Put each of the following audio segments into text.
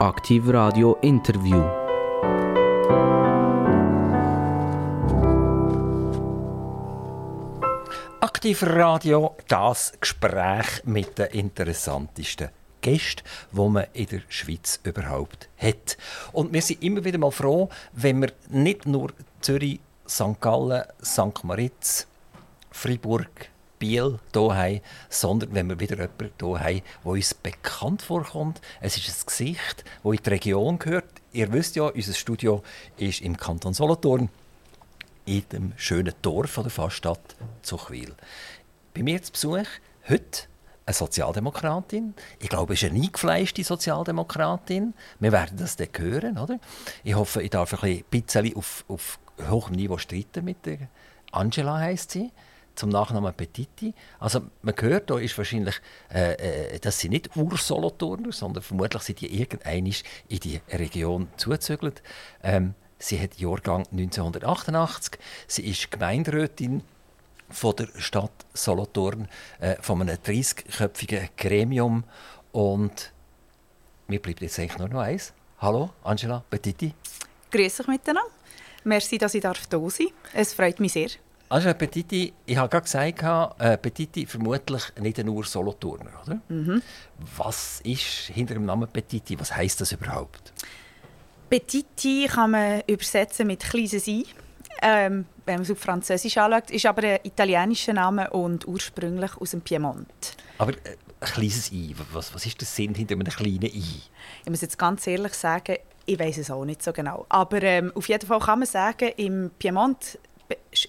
Aktiv Radio Interview. Aktiv Radio, das Gespräch mit den interessantesten Gästen, die man in der Schweiz überhaupt hat. Und wir sind immer wieder mal froh, wenn wir nicht nur Zürich, St. Gallen, St. Moritz, Freiburg, Biel hier sondern wenn wir wieder jemanden hier haben, der uns bekannt vorkommt. Es ist ein Gesicht, das in die Region gehört. Ihr wisst ja, unser Studio ist im Kanton Solothurn, in dem schönen Dorf der Faststadt Zuchwil. Bei mir zu Besuch heute eine Sozialdemokratin. Ich glaube, es ist eine eingefleischte Sozialdemokratin. Wir werden das dann hören. Oder? Ich hoffe, ich darf ein bisschen auf, auf hohem Niveau streiten mit der Angela heisst sie zum Nachnamen Petiti. Also man hört, da ist wahrscheinlich, äh, äh, dass sie nicht Ursolothurner, sondern vermutlich sind die irgendein in die Region zugezügelt. Ähm, sie hat Jahrgang 1988. Sie ist Gemeinderätin von der Stadt Solothurn, äh, von einem 30-köpfigen Gremium. Und mir bleibt jetzt eigentlich nur noch eins. Hallo, Angela Petiti. Grüß euch miteinander. Merci, dass ich da sein darf. Es freut mich sehr. Also Petiti, ich habe gerade gesagt, äh, Petiti vermutlich nicht nur Solothurner, oder? Mhm. Was ist hinter dem Namen Petiti? Was heißt das überhaupt? Petiti kann man übersetzen mit kleines I. Ähm, wenn man es auf Französisch anschaut, ist aber ein italienischer Name und ursprünglich aus dem Piemont. Aber äh, ein kleines I, was, was ist der Sinn hinter einem kleinen I? Ich muss jetzt ganz ehrlich sagen, ich weiß es auch nicht so genau. Aber ähm, auf jeden Fall kann man sagen, im Piemont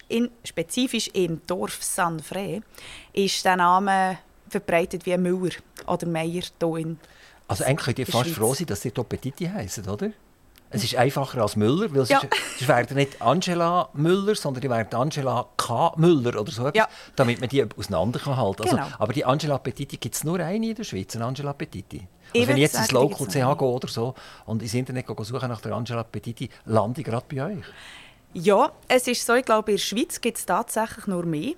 in, spezifisch im Dorf San Fre ist der Name verbreitet wie Müller oder Meier hier in Also eigentlich könnt ihr fast Schweiz. froh sein, dass ihr Petiti heißen, oder? Es ist einfacher als Müller, weil ja. es werden nicht Angela Müller, sondern die werden Angela K. Müller oder so etwas, ja. damit man die auseinanderhalten kann. Also, genau. aber die Angela Petiti gibt es nur eine in der Schweiz, eine Angela Petiti. Also wenn ich jetzt ins Local CH gehe oder so und ins Internet suche nach der Angela Petiti, lande ich gerade bei euch. Ja, es ist so, ich glaube, in der Schweiz gibt es tatsächlich nur mehr. Ich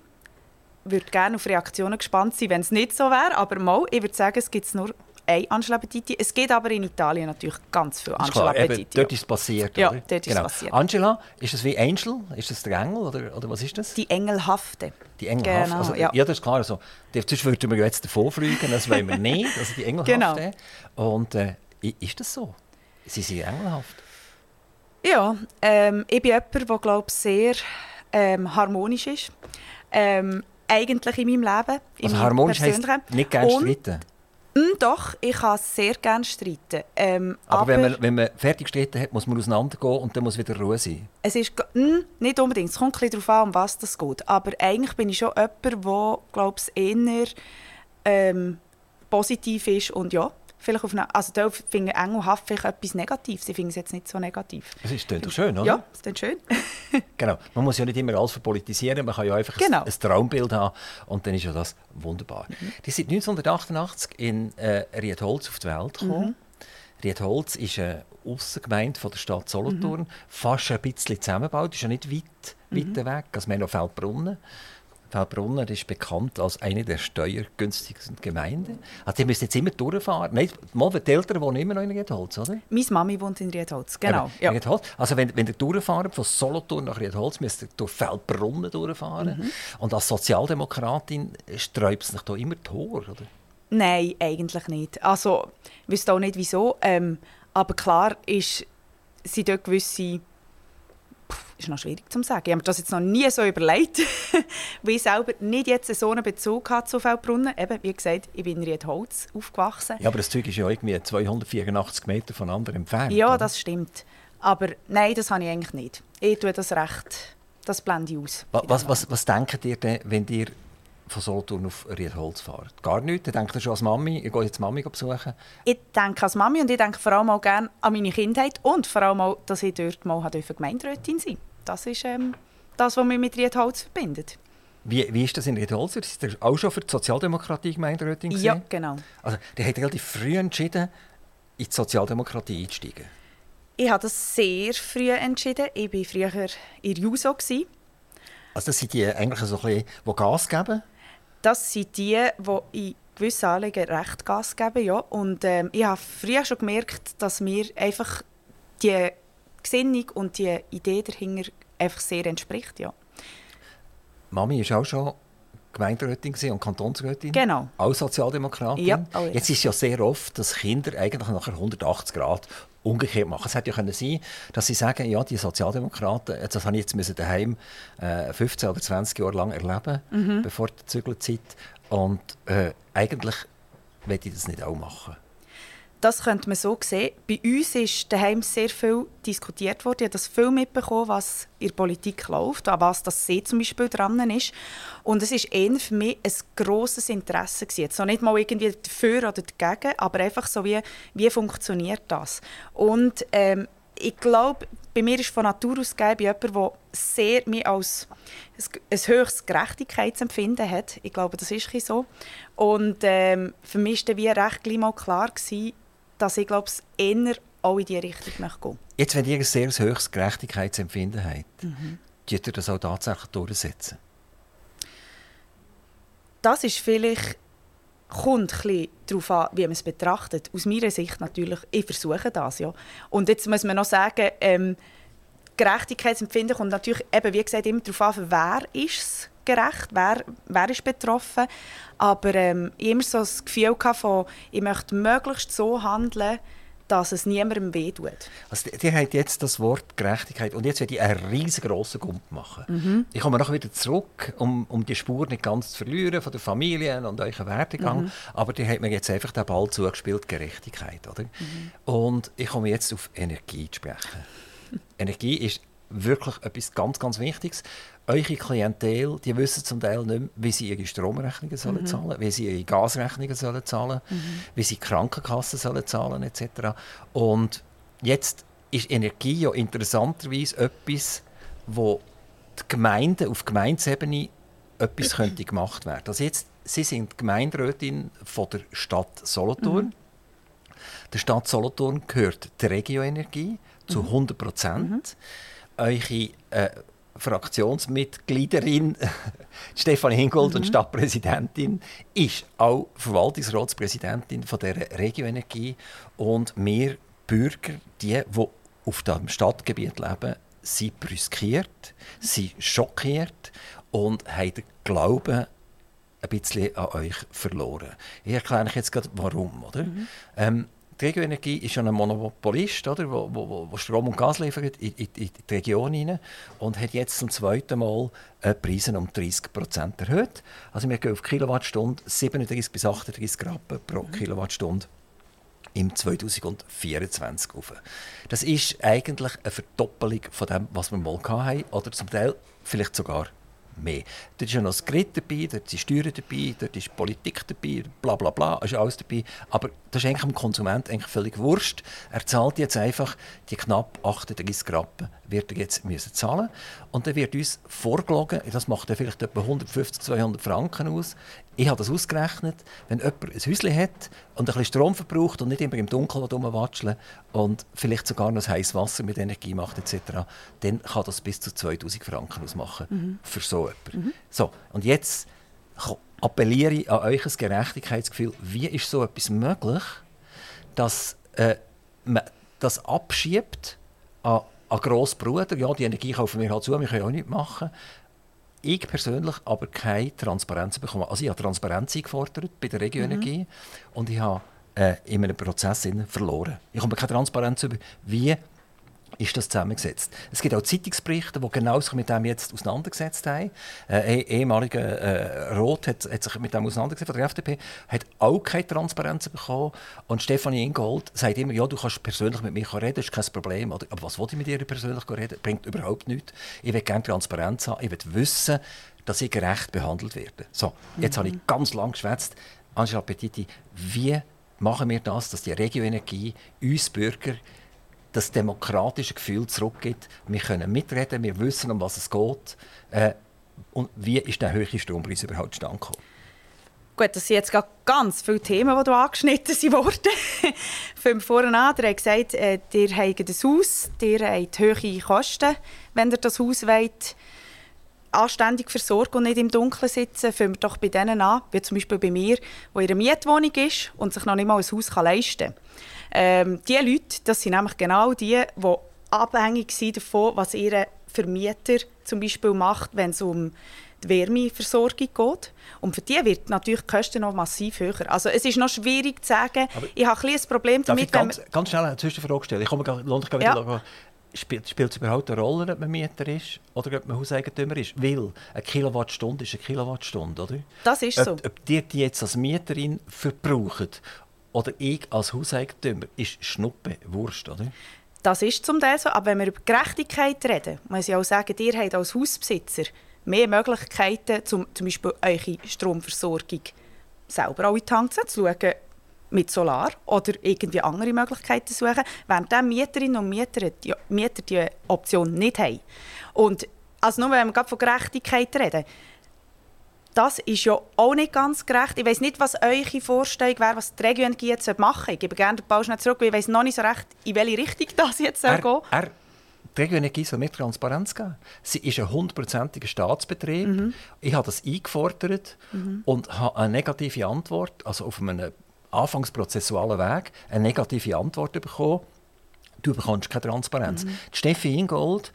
würde gerne auf Reaktionen gespannt sein, wenn es nicht so wäre. Aber mal, ich würde sagen, es gibt nur eine Angela Petiti. Es gibt aber in Italien natürlich ganz viele Angela klar, Petiti. dort ist es passiert, Ja, oder? dort genau. ist passiert. Angela, ist das wie Angel? Ist das der Engel oder, oder was ist das? Die Engelhafte. Die Engelhafte. Genau, also, ja. ja. das ist klar. Also, sonst würden wir jetzt davon fliegen, das wollen wir nicht. Also die Engelhafte. Genau. Und äh, ist das so? Sie sind engelhaft? Ja, ähm, ich bin jemand, der glaube sehr ähm, harmonisch ist. Ähm, eigentlich in meinem Leben. Also harmonisch heisst nicht gerne streiten? Mh, hm, doch, ich kann sehr gerne streiten. Ähm, aber, aber wenn, man, wenn man fertig gestritten hat, muss man auseinandergehen und dann muss wieder Ruhe sein? Es ist mh, hm, nicht unbedingt. Es kommt ein darauf an, um was es geht. Aber eigentlich bin ich schon jemand, der, glaube ich, eher ähm, positiv ist und ja, vielleicht auf eine, also da finden Engelhaft vielleicht etwas Negatives. Sie finden es jetzt nicht so negativ. Es ist doch schön, oder? Ja, es ist schön. genau. Man muss ja nicht immer alles verpolitisieren, man kann ja einfach genau. ein, ein, Traumbild haben und dann ist ja das wunderbar. Mhm. Die sind 1988 in äh, Riedholz auf die Welt gekommen. Mhm. Riedholz ist eine Aussengemeinde von der Stadt Solothurn, mhm. fast ein bisschen zusammengebaut, ist ja nicht weit, mhm. weit weg, also wir haben noch Feldbrunnen. Feldbrunnen ist bekannt als eine der steuergünstigsten Gemeinden. Also die müssen jetzt immer durchfahren. Nein, mal, die Eltern wohnen immer noch in Riedholz, oder? Meine Mami wohnt in Riedholz, genau. Ja. Riedholz. Also wenn, wenn ihr durchfahren von Solothurn nach Riedholz, müsst ihr durch Feldbrunnen durchfahren. Mhm. Und als Sozialdemokratin sträubt es sich da immer Tor, oder? Nein, eigentlich nicht. Also, ich wüsste auch nicht, wieso. Ähm, aber klar ist, sind dort gewisse ist noch schwierig zu sagen. Ich habe mir das jetzt noch nie so überlegt, weil ich selber nicht jetzt so einen Bezug hatte zu Feldbrunnen. Eben, wie gesagt, ich bin in Riedholz aufgewachsen. Ja, aber das Zeug ist ja irgendwie 284 Meter voneinander entfernt. Ja, oder? das stimmt. Aber nein, das habe ich eigentlich nicht. Ich tue das recht, das blende ich aus. Was, was, was denkt ihr denn, wenn ihr von Solothurn auf Riedholz fahren? Gar nichts? Denkt ihr schon als Mami? Ich gehe jetzt Mami besuchen? Ich denke als Mami und ich denke vor allem auch gerne an meine Kindheit und vor allem auch, dass ich dort mal Gemeinderätin sein durfte. Das ist ähm, das, was mich mit Riedholz verbindet. Wie, wie ist das in Riedholz? Ist ihr auch schon für die Sozialdemokratie Gemeinderätin? Ja, genau. Also, der hat relativ früh entschieden, in die Sozialdemokratie einzusteigen. Ich habe das sehr früh entschieden. Ich war früher in JUSO. Also das sind die eigentlich so ein bisschen, die Gas geben? Das sind die, die in gewissen Anliegen recht Gas geben. Ja. Und ähm, ich habe früher schon gemerkt, dass mir einfach die Gesinnung und die Idee dahinter einfach sehr entspricht. Ja. Mami ist auch schon Gemeinderätin und Kantonsrätin. Genau. Auch Sozialdemokratin. Ja, oh ja. Jetzt ist es ja sehr oft, dass Kinder eigentlich nachher 180 Grad umgekehrt machen. Es hätte ja können sein, dass sie sagen, ja, die Sozialdemokraten, das habe ich jetzt müssen daheim äh, 15 oder 20 Jahre lang erleben, Mhm. bevor die Zügelzeit. Und äh, eigentlich will ich das nicht auch machen. Das könnte man so sehen. Bei uns ist daheim sehr viel diskutiert worden. Ich habe das viel mitbekommen, was in der Politik läuft, an was das See zum Beispiel dran ist. Und es ist eher für mich ein grosses Interesse gewesen. Jetzt nicht mal irgendwie dafür oder dagegen, aber einfach so wie, wie funktioniert das? Und ähm, ich glaube, bei mir ist von Natur aus gegeben, jemand, der sehr mich als ein, höchstes Gerechtigkeitsempfinden hat. Ich glaube, das ist so. Und ähm, für mich war dann wie recht gleich mal klar, gewesen, dass ich glaube, es eher auch in diese Richtung möchte gehen Jetzt, wenn ihr ein sehr höchstes Gerechtigkeitsempfinden habt, Mhm. ihr das auch tatsächlich durchsetzen? Das ist vielleicht kommt ein darauf an, wie man es betrachtet. Aus meiner Sicht natürlich, ich versuche das, ja. Und jetzt muss man noch sagen, ähm, Gerechtigkeitsempfinden kommt natürlich, eben, wie gesagt, immer darauf an, wer ist es gerecht, wer, wer ist betroffen. Aber ähm, ich hatte immer so das Gefühl gehabt von, ich möchte möglichst so handeln, dass es niemandem wehtut. Also, ihr habt jetzt das Wort Gerechtigkeit und jetzt werde ich einen riesengroßen Gump machen. Mhm. Ich komme nachher wieder zurück, um, um die Spur nicht ganz zu verlieren von der Familie und euren Werdegang. Mhm. Aber die hat mir jetzt einfach den Ball zugespielt, Gerechtigkeit. Oder? Mhm. Und ich komme jetzt auf Energie zu sprechen. Energie ist wirklich etwas ganz, ganz Wichtiges. Eure Klientel, die wissen zum Teil nicht mehr, wie sie ihre Stromrechnungen sollen zahlen, wie sie ihre Gasrechnungen sollen zahlen, wie sie Krankenkassen sollen zahlen etc. Und jetzt ist Energie ja interessanterweise etwas, wo die Gemeinden auf Gemeindesebene etwas könnte gemacht werden. Also jetzt, Sie sind Gemeinderätin von der Stadt Solothurn. Der Stadt Solothurn gehört die Regioenergie zu 100 Prozent. Eure äh, Fraktionsmitgliederin Stefanie Hingold und Stadtpräsidentin ist auch Verwaltungsratspräsidentin von der Regioenergie und wir Bürger, die, die auf dem Stadtgebiet leben, sind brüskiert, sind schockiert und haben den Glauben ein bisschen an euch verloren. Ich erkläre euch jetzt gerade, warum. Oder? Ähm, die Regioenergie ist ja ein Monopolist, oder, wo, wo, wo- Strom und Gas liefert in, in, in die Region hinein und hat jetzt zum zweiten Mal äh, die Preise um 30 Prozent erhöht. Also wir gehen auf Kilowattstunde 37 bis 38 Rappen pro Kilowattstunde im 2024 auf. Das ist eigentlich eine Verdoppelung von dem, was wir mal hatten, oder zum Teil vielleicht sogar mehr. Dort ist ja noch das Grid dabei, dort sind Steuern dabei, dort ist Politik dabei, bla bla bla, ist alles dabei. Aber das ist eigentlich dem Konsument eigentlich völlig wurscht. Er zahlt jetzt einfach die knapp 38 Rappen, wird er jetzt müssen zahlen Und dann wird uns vorgelogen, das macht dann vielleicht etwa 150, 200 Franken aus. Ich habe das ausgerechnet, wenn jemand ein Häuschen hat und ein bisschen Strom verbraucht und nicht immer im Dunkeln rumwatscheln und vielleicht sogar noch heißes Wasser mit Energie macht etc., dann kann das bis zu 2000 Franken ausmachen für so jemanden. So, und jetzt appelliere ich an euch ein Gerechtigkeitsgefühl. Wie ist so etwas möglich, dass äh, man das abschiebt an, an Grossbruder? Ja, die Energie kaufen wir halt zu, wir können auch nichts machen. Ich persönlich aber keine Transparenz bekommen. Also ich habe Transparenz eingefordert bei der Regioenergie und ich habe äh, in einem Prozess verloren. Ich habe keine Transparenz über, wie ist das zusammengesetzt. Es gibt auch Zeitungsberichte, die genau sich mit dem jetzt auseinandergesetzt haben. Äh, ein ehemaliger äh, Roth hat, hat sich mit dem auseinandergesetzt, von der FDP, hat auch keine Transparenz bekommen. Und Stefanie Ingold sagt immer, ja, du kannst persönlich mit mir reden, das ist kein Problem. Oder, aber was will ich mit ihr persönlich reden? Bringt überhaupt nichts. Ich will gerne Transparenz haben, ich will wissen, dass ich gerecht behandelt werde. So, jetzt habe ich ganz lang geschwätzt. Angela Petiti, wie machen wir das, dass die Regioenergie uns Bürger das demokratische Gefühl zurückgibt. Wir können mitreden, wir wissen, um was es geht. Äh, und wie ist der höhere Strompreis überhaupt zustande gekommen? Gut, das sind jetzt ganz viele Themen, die hier angeschnitten sind worden. Von vorne an, ihr habt gesagt, äh, ihr habt ein Haus, ihr habt hohe Kosten, wenn ihr das Haus wollt, anständig versorgen und nicht im Dunkeln sitzen, fangen wir doch bei denen an, wie zum Beispiel bei mir, wo ihre Mietwohnung ist und sich noch nicht mal ein Haus leisten kann. Ähm, diese Leute, das sind nämlich genau die, die abhängig sind davon, was ihr Vermieter zum Beispiel macht, wenn es um die Wärmeversorgung geht. Und für die wird natürlich die Kosten noch massiv höher. Also es ist noch schwierig zu sagen, Aber ich habe ein, ein Problem damit, ganz, ganz schnell eine Zwischenfrage stellen? Ich komme sich ja. Spielt, spielt es überhaupt eine Rolle, ob man Mieter ist oder ob man Hauseigentümer ist? Weil eine Kilowattstunde ist eine Kilowattstunde, oder? Das ist ob, so. Ob die die jetzt als Mieterin verbrauchen oder ich als Hauseigentümer, ist Schnuppe, Wurst, oder? Das ist zum Teil so, aber wenn wir über Gerechtigkeit reden, muss ich auch sagen, ihr habt als Hausbesitzer mehr Möglichkeiten, zum, zum Beispiel eure Stromversorgung selber auch in die Hand zu schauen, mit Solar oder irgendwie andere Möglichkeiten suchen, während die Mieterinnen und Mieter die, Mieter die Option nicht haben. Und also nur wenn wir von Gerechtigkeit reden, das ist ja auch nicht ganz gerecht. Ich weiß nicht, was eure Vorstellung wäre, was die Region jetzt machen soll. Ich gebe gerne den Ball schnell zurück, weil ich weiß noch nicht so recht, in welche Richtung das jetzt soll gehen soll. Die Regionenergie soll mehr Transparenz geben. Sie ist ein hundertprozentiger Staatsbetrieb. Mhm. Ich habe das eingefordert mhm. und habe eine negative Antwort, also auf einem anfangsprozessualen Weg, eine negative Antwort bekommen. Du bekommst keine Transparenz. Mhm. Steffi Ingold,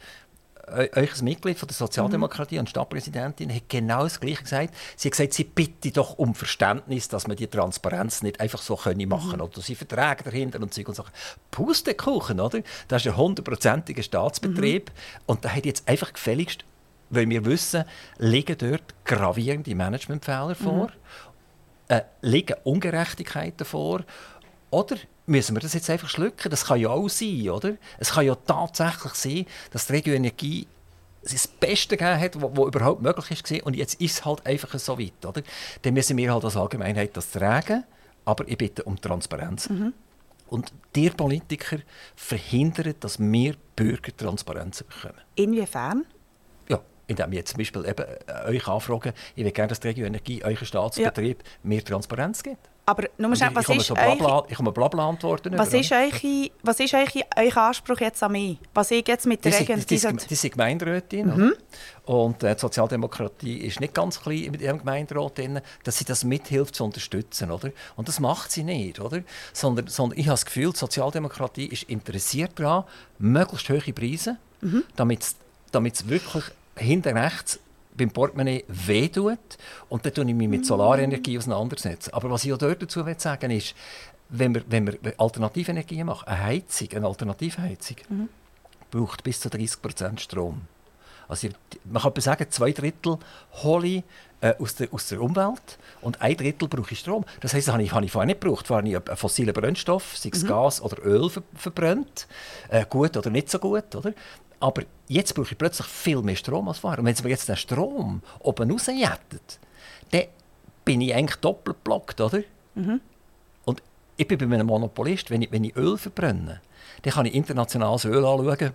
euch Mitglied von der Sozialdemokratie mhm. und Stadtpräsidentin hat genau das Gleiche gesagt. Sie hat gesagt, sie bitte doch um Verständnis, dass man die Transparenz nicht einfach so können machen mhm. oder sie Verträge dahinter und Zeug und Sachen. Pustekuchen, oder? Das ist ein hundertprozentiger Staatsbetrieb mhm. und da hat jetzt einfach gefälligst, weil wir wissen, liegen dort gravierende Managementfehler vor, mhm. äh, liegen Ungerechtigkeiten vor oder müssen wir das jetzt einfach schlucken? Das kann ja auch sein, oder? Es kann ja tatsächlich sein, dass die Regioenergie das Beste gegeben hat, was überhaupt möglich ist und jetzt ist es halt einfach so weit, oder? Dann müssen wir halt als Allgemeinheit das tragen, aber ich bitte um Transparenz. Mhm. Und die Politiker verhindern, dass wir Bürger Transparenz bekommen. Inwiefern? Ja, indem ich jetzt zum Beispiel eben äh, euch anfrage, ich will gerne, dass die Regioenergie, euer Staatsbetrieb, ja. mehr Transparenz gibt. Aber nur mal schnell, was ich, ist so Blabla, ich komme Blabla antworten. Was ist, eure, was ist eure, euer Anspruch jetzt an mich? Was ich jetzt mit der Regel... Die, die, die, sind Gemeinderätin. Mhm. Und äh, die Sozialdemokratie ist nicht ganz klein mit ihrem Gemeinderat drin, dass sie das mithilft zu unterstützen. Oder? Und das macht sie nicht. Oder? Sondern, sondern ich habe das Gefühl, die Sozialdemokratie ist interessiert daran, möglichst hohe Preise, mhm. damit es wirklich hinten rechts beim Portemonnaie wehtut. Und dann tue ich mich mit Solarenergie auseinandersetzen. Aber was ich auch dort dazu sagen will, ist, wenn wir, wenn wir Alternativenergie machen, eine Heizung, eine Alternativheizung, mhm. braucht bis zu 30% Strom. Also man kann sagen, zwei Drittel hole ich äh, aus, der, aus der Umwelt und ein Drittel brauche ich Strom. Das heisst, das habe ich, habe ich vorher nicht gebraucht. Vorher habe ich einen fossilen Brennstoff, sei es mhm. Gas oder Öl, ver verbrannt. Äh, gut oder nicht so gut. Oder? Aber jetzt brauche ich plötzlich viel mehr Strom als vorher. Und wenn Sie mir jetzt den Strom oben rausjätet, dann bin ich eigentlich doppelt blockt, oder? Mhm. Und ich bin bei einem Monopolist, wenn ich, wenn ich Öl verbrenne, dann kann ich internationales Öl anschauen.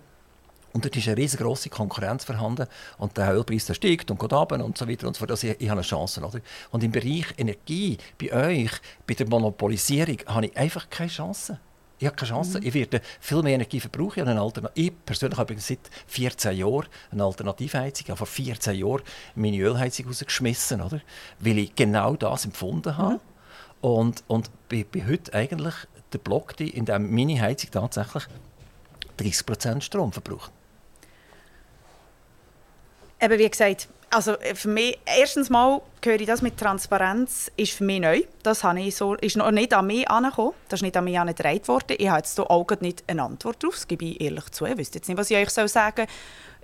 Und dort ist eine riesengroße Konkurrenz vorhanden. Und der Ölpreis der steigt und geht runter und so weiter und so fort. Also ich, ich habe eine Chance. Oder? Und im Bereich Energie, bei euch, bei der Monopolisierung, habe ich einfach keine Chance. Ich habe keine Chance. Mhm. Ich werde viel mehr Energie verbrauchen. Eine Altern ich persönlich habe seit 14 Jahren eine Alternativheizung. Ich habe vor 14 Jahren meine Ölheizung rausgeschmissen, oder? weil ich genau das empfunden habe. Mhm. Und, und bin, bin heute eigentlich der Block, in dem meine Heizung tatsächlich 30% Strom verbraucht. Eben wie gesagt, also äh, für mich, erstens mal höre ich das mit Transparenz, ist für mich neu. Das habe ich so, ist noch nicht an mich angekommen. Das ist nicht an mich angetragen worden. Ich habe jetzt hier auch nicht eine Antwort darauf, das gebe ich ehrlich zu. Ich wüsste jetzt nicht, was ich euch sagen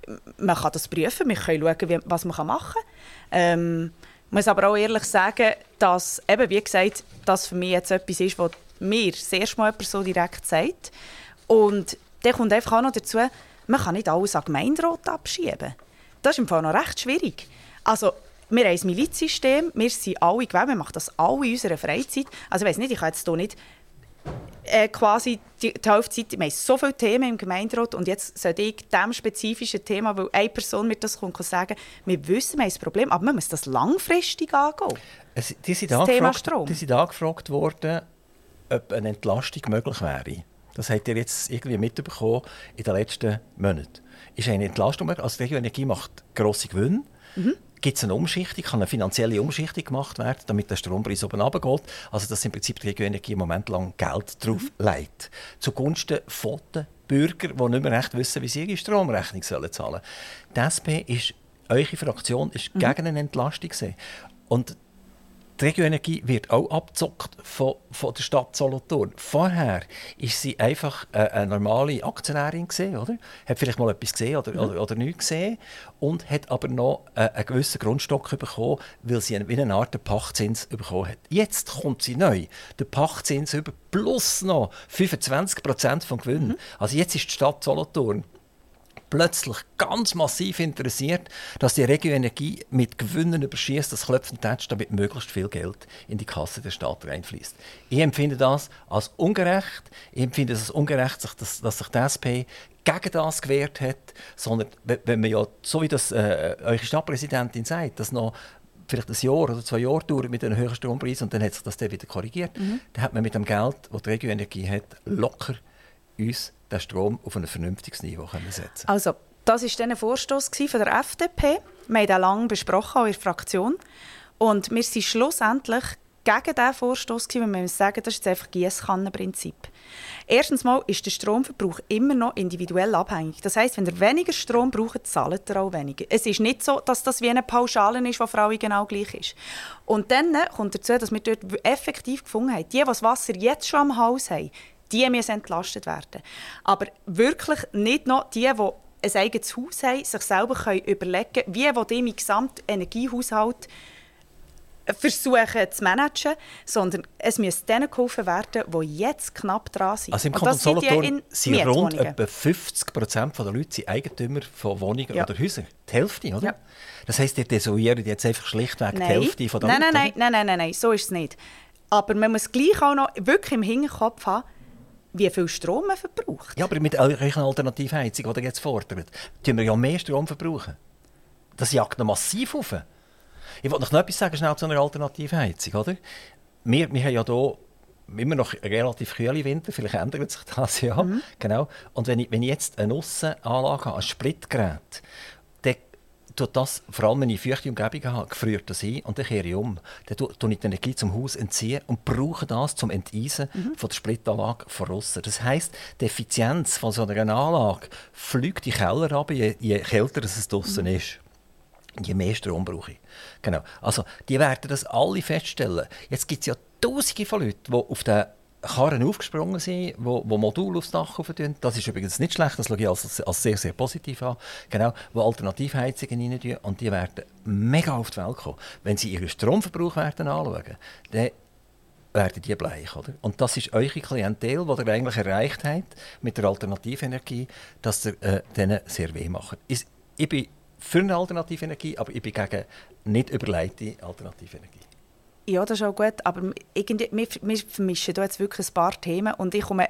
soll. Man kann das prüfen, wir können schauen, was man machen kann. Ähm, ich muss aber auch ehrlich sagen, dass, eben, wie gesagt, das für mich jetzt etwas ist, was mir sehr Mal jemand so direkt sagt. Und dann kommt einfach auch noch dazu, man kann nicht alles an Gemeinderat abschieben. Das ist im Fall noch recht schwierig. Also, wir haben ein Milizsystem, wir sind alle gewählt, wir machen das alle in unserer Freizeit. Also ich weiß nicht, ich kann jetzt hier nicht äh, quasi die, die Hälfte wir haben so viele Themen im Gemeinderat und jetzt sollte ich diesem spezifischen Thema, weil eine Person mir das kommt, sagen, wir wissen, wir haben ein Problem, aber man muss das langfristig angehen. Es, die, sind das Thema Strom. die sind angefragt worden, ob eine Entlastung möglich wäre. Das habt ihr jetzt irgendwie mitbekommen in den letzten Monaten ist eine Entlastung. Also die Energie macht grosse Gewinne. Mhm. Gibt es eine Umschichtung, kann eine finanzielle Umschichtung gemacht werden, damit der Strompreis oben runtergeht? Also dass im Prinzip die Regioenergie im Moment lang Geld drauf mhm. legt. Zugunsten von den Bürgern, die nicht mehr recht wissen, wie sie ihre Stromrechnung zahlen sollen. Die SP ist, eure Fraktion ist mhm. gegen eine Entlastung. Und die Regioenergie wird auch abgezockt von, von der Stadt Solothurn. Vorher war sie einfach äh, eine normale Aktionärin gesehen, oder? Hat vielleicht mal etwas gesehen oder, mhm. oder, oder nichts gesehen und hat aber noch äh, einen gewissen Grundstock bekommen, weil sie eine, wie eine Art Pachtzins bekommen hat. Jetzt kommt sie neu, der Pachtzins über plus noch 25 Prozent vom Gewinn. Mhm. Also jetzt ist die Stadt Solothurn plötzlich ganz massiv interessiert, dass die Regioenergie mit Gewinnen überschießt, das Klopfen tätscht, damit möglichst viel Geld in die Kasse der Stadt reinfließt. Ich empfinde das als ungerecht. Ich empfinde es als ungerecht, dass, dass sich die SP gegen das gewehrt hat, sondern wenn man ja, so wie das äh, eure Stadtpräsidentin sagt, dass noch vielleicht ein Jahr oder zwei Jahre dauert mit einem höheren Strompreis und dann hat sich das dann wieder korrigiert, mhm. dann hat man mit dem Geld, das die Regioenergie hat, locker uns den Strom auf ein vernünftiges Niveau setzen Also, das war ein Vorstoß von der FDP. Wir haben ihn lange besprochen, auch in der Fraktion. Und wir sind schlussendlich gegen diesen Vorstoß, weil wir sagen, das ist einfach Gießkannenprinzip. Erstens mal ist der Stromverbrauch immer noch individuell abhängig. Das heißt, wenn ihr weniger Strom braucht, zahlt ihr auch weniger. Es ist nicht so, dass das wie eine Pauschale ist, die alle genau gleich ist. Und dann kommt dazu, dass wir dort effektiv gefunden haben, die, die das Wasser jetzt schon am Haus haben, die müssen entlastet werden. Aber wirklich nicht noch die, die ein eigenes Haus haben, sich selber können überlegen können, wie die im gesamten Energiehaushalt versuchen zu managen, sondern es muss denen geholfen werden, die jetzt knapp dran sind. Also im Kanton Solothurn sind rund etwa 50 Prozent der Leute sind Eigentümer von Wohnungen ja. oder Häusern. Die Hälfte, oder? Ja. Das heisst, die desolieren jetzt einfach schlichtweg nein. die Hälfte von der nein, Leute? Nein, nein, nein, nein, nein, so ist es nicht. Aber man muss gleich auch noch wirklich im Hinterkopf haben, wie viel Strom man verbraucht. Ja, aber mit eurer Alternativheizung, die ihr jetzt fordert, tun wir ja mehr Strom verbrauchen. Das jagt noch massiv auf. Ich wollte noch etwas sagen schnell zu einer Alternativheizung. Oder? Wir, wir haben ja hier immer noch relativ kühle Winter, vielleicht ändert sich das ja. Mhm. Genau. Und wenn ich, wenn ich jetzt eine Aussenanlage habe, ein Splitgerät, tut das, vor allem wenn ich feuchte Umgebung habe, gefriert das ein und dann kehre ich um. Dann tue ich die Energie zum Haus entziehen und brauche das zum Enteisen mhm. von der Splitanlage von außen. Das heisst, die Effizienz von so einer Anlage fliegt die Keller ab, je, je kälter es draußen mhm. ist. Je mehr Strom brauche ich. Genau. Also, die werden das alle feststellen. Jetzt gibt es ja Tausende von Leuten, die auf den Karren aufgesprungen sind, wo, wo Module aufs Dach tun. Das ist übrigens nicht schlecht, das schaue ich als, als sehr, sehr positiv an. Genau, wo Alternativheizungen rein tun und die werden mega auf die Welt kommen. Wenn sie ihren Stromverbrauch werden anschauen, dann werden die bleich. Oder? Und das ist eure Klientel, die ihr eigentlich erreicht habt mit der Alternativenergie, dass ihr äh, denen sehr weh macht. Ich, ich bin für eine Alternativenergie, aber ich bin gegen nicht überleitete Alternativenergie. Ja, das ist auch gut, aber irgendwie, wir, wir vermischen hier jetzt wirklich ein paar Themen und ich komme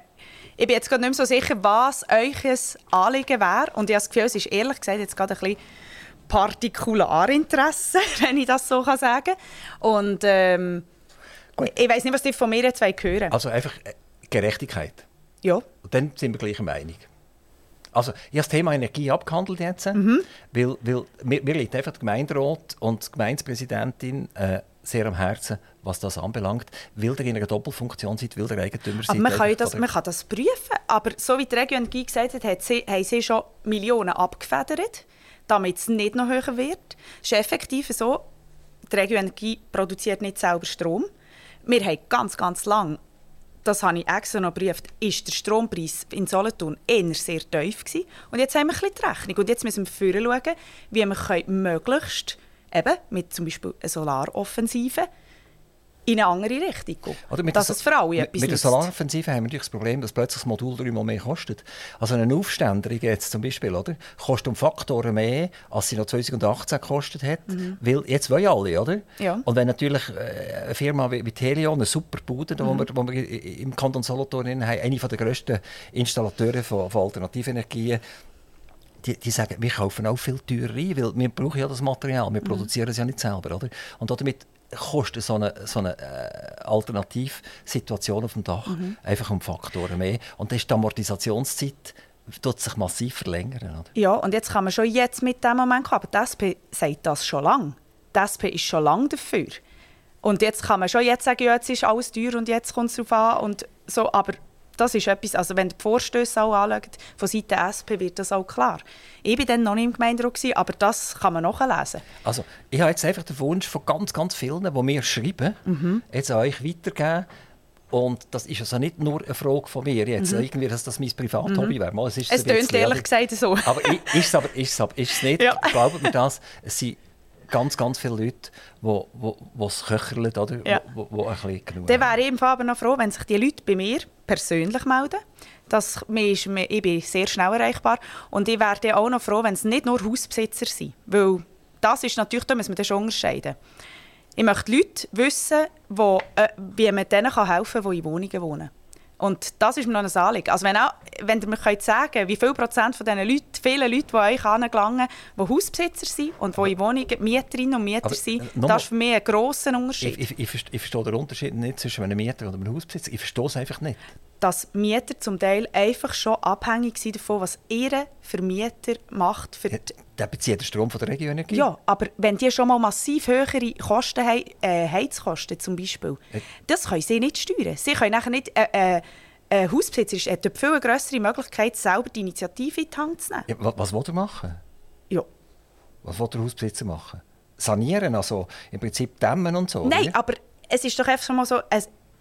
ich bin jetzt gerade nicht mehr so sicher, was euch Anliegen wäre und ich habe das Gefühl, es ist ehrlich gesagt jetzt gerade ein bisschen Partikularinteresse, wenn ich das so sagen kann. Und ähm, ich weiß nicht, was die von mir jetzt hören Also einfach äh, Gerechtigkeit. Ja. Und dann sind wir gleicher Meinung. Also, ich habe das Thema Energie abgehandelt jetzt, mhm. weil, weil mir, mir liegt einfach der Gemeinderat und die Gemeindepräsidentin äh, sehr am Herzen, was das anbelangt. Will ihr in einer Doppelfunktion seid, will der Eigentümer sein? Man kann, das, man kann das prüfen, aber so wie die Region gesagt hat, hat sie, haben sie schon Millionen abgefedert, damit es nicht noch höher wird. Es ist effektiv so, die Region produziert nicht selber Strom. Wir haben ganz, ganz lange das habe ich extra noch geprüft, ist der Strompreis in Solothurn eher sehr tief gewesen. Und jetzt haben wir ein bisschen die Rechnung. Und jetzt müssen wir schauen, wie wir möglichst eben mit zum Beispiel einer Solaroffensive in eine andere Richtung gehen. Oder mit dass es für alle etwas Mit der Solaroffensive haben wir natürlich das Problem, dass plötzlich das Modul dreimal mehr kostet. Also eine Aufständerung jetzt zum Beispiel, oder, kostet um Faktoren mehr, als sie noch 2018 gekostet hat, mhm. weil jetzt wollen alle, oder? Ja. Und wenn natürlich äh, eine Firma wie, wie Teleon, eine super Bude, mhm. wo, wir, wo wir im Kanton Solothurn haben, eine der grössten Installateure von, von Alternativenergien, die, die sagen, wir kaufen auch viel teurer ein, weil wir brauchen ja das Material, wir mhm. produzieren es ja nicht selber. Oder? Und damit kostet so eine, so eine äh, Alternativsituation auf dem Dach mhm. einfach um Faktoren mehr. Und dann ist die Amortisationszeit tut sich massiv verlängern. Oder? Ja, und jetzt kann man schon jetzt mit dem Moment kommen. Aber die SP sagt das schon lange. Die SP ist schon lange dafür. Und jetzt kann man schon jetzt sagen, ja, jetzt ist alles teuer und jetzt kommt es darauf an. Und so, aber das ist etwas, also wenn die Vorstöße auch anschaut, von Seiten der SP wird das auch klar. Ich war dann noch nicht im Gemeinderat, aber das kann man nachlesen. Also, ich habe jetzt einfach den Wunsch von ganz, ganz vielen, die mir schreiben, mhm. jetzt an euch weitergeben. Und das ist also nicht nur eine Frage von mir, jetzt, mhm. irgendwie, dass das mein Privathobby mhm. wäre. Mal, es es tönt ehrlich gesagt so. Aber ist es aber, ist es, ist es nicht. Ja. Glaubt mir das, es sind ganz, ganz viele Leute, die es köcherlen oder ja. wo, wo ein bisschen genug Dann wäre ich aber noch froh, wenn sich die Leute bei mir persönlich melden. Das, ist, ich bin sehr schnell erreichbar. Und ich wäre auch noch froh, wenn es nicht nur Hausbesitzer sind. Weil das ist natürlich, da müssen wir das schon unterscheiden. Ich möchte Leute wissen, wo, äh, wie man denen helfen kann, die in Wohnungen wohnen. Und das ist mir noch ein Anliegen. Also wenn, auch, wenn ihr mir könnt sagen wie viel Prozent von diesen Leuten, viele Leute, die euch angelangen, die Hausbesitzer sind und die in Wohnungen Mieterinnen und Mieter aber, sind, äh, das ist für mich ein grosser Unterschied. Ich, ich, ich verstehe den Unterschied nicht zwischen einem Mieter und einem Hausbesitzer. Ich verstehe es einfach nicht. Dass Mieter zum Teil einfach schon abhängig sind davon, was ihr Vermieter macht. Für ja, der bezieht den Strom von der Regioenergie. Ja, aber wenn die schon mal massiv höhere Kosten haben, äh, Heizkosten zum Beispiel, ja. das können sie nicht steuern. Sie können nachher nicht... Äh, äh, ein Hausbesitzer hat eine viel größere Möglichkeit, selber die Initiative in die Hand zu nehmen. Ja, was, was will er machen? Ja. Was will der Hausbesitzer machen? Sanieren, also im Prinzip dämmen und so? Nein, oder? aber es ist doch einfach mal so,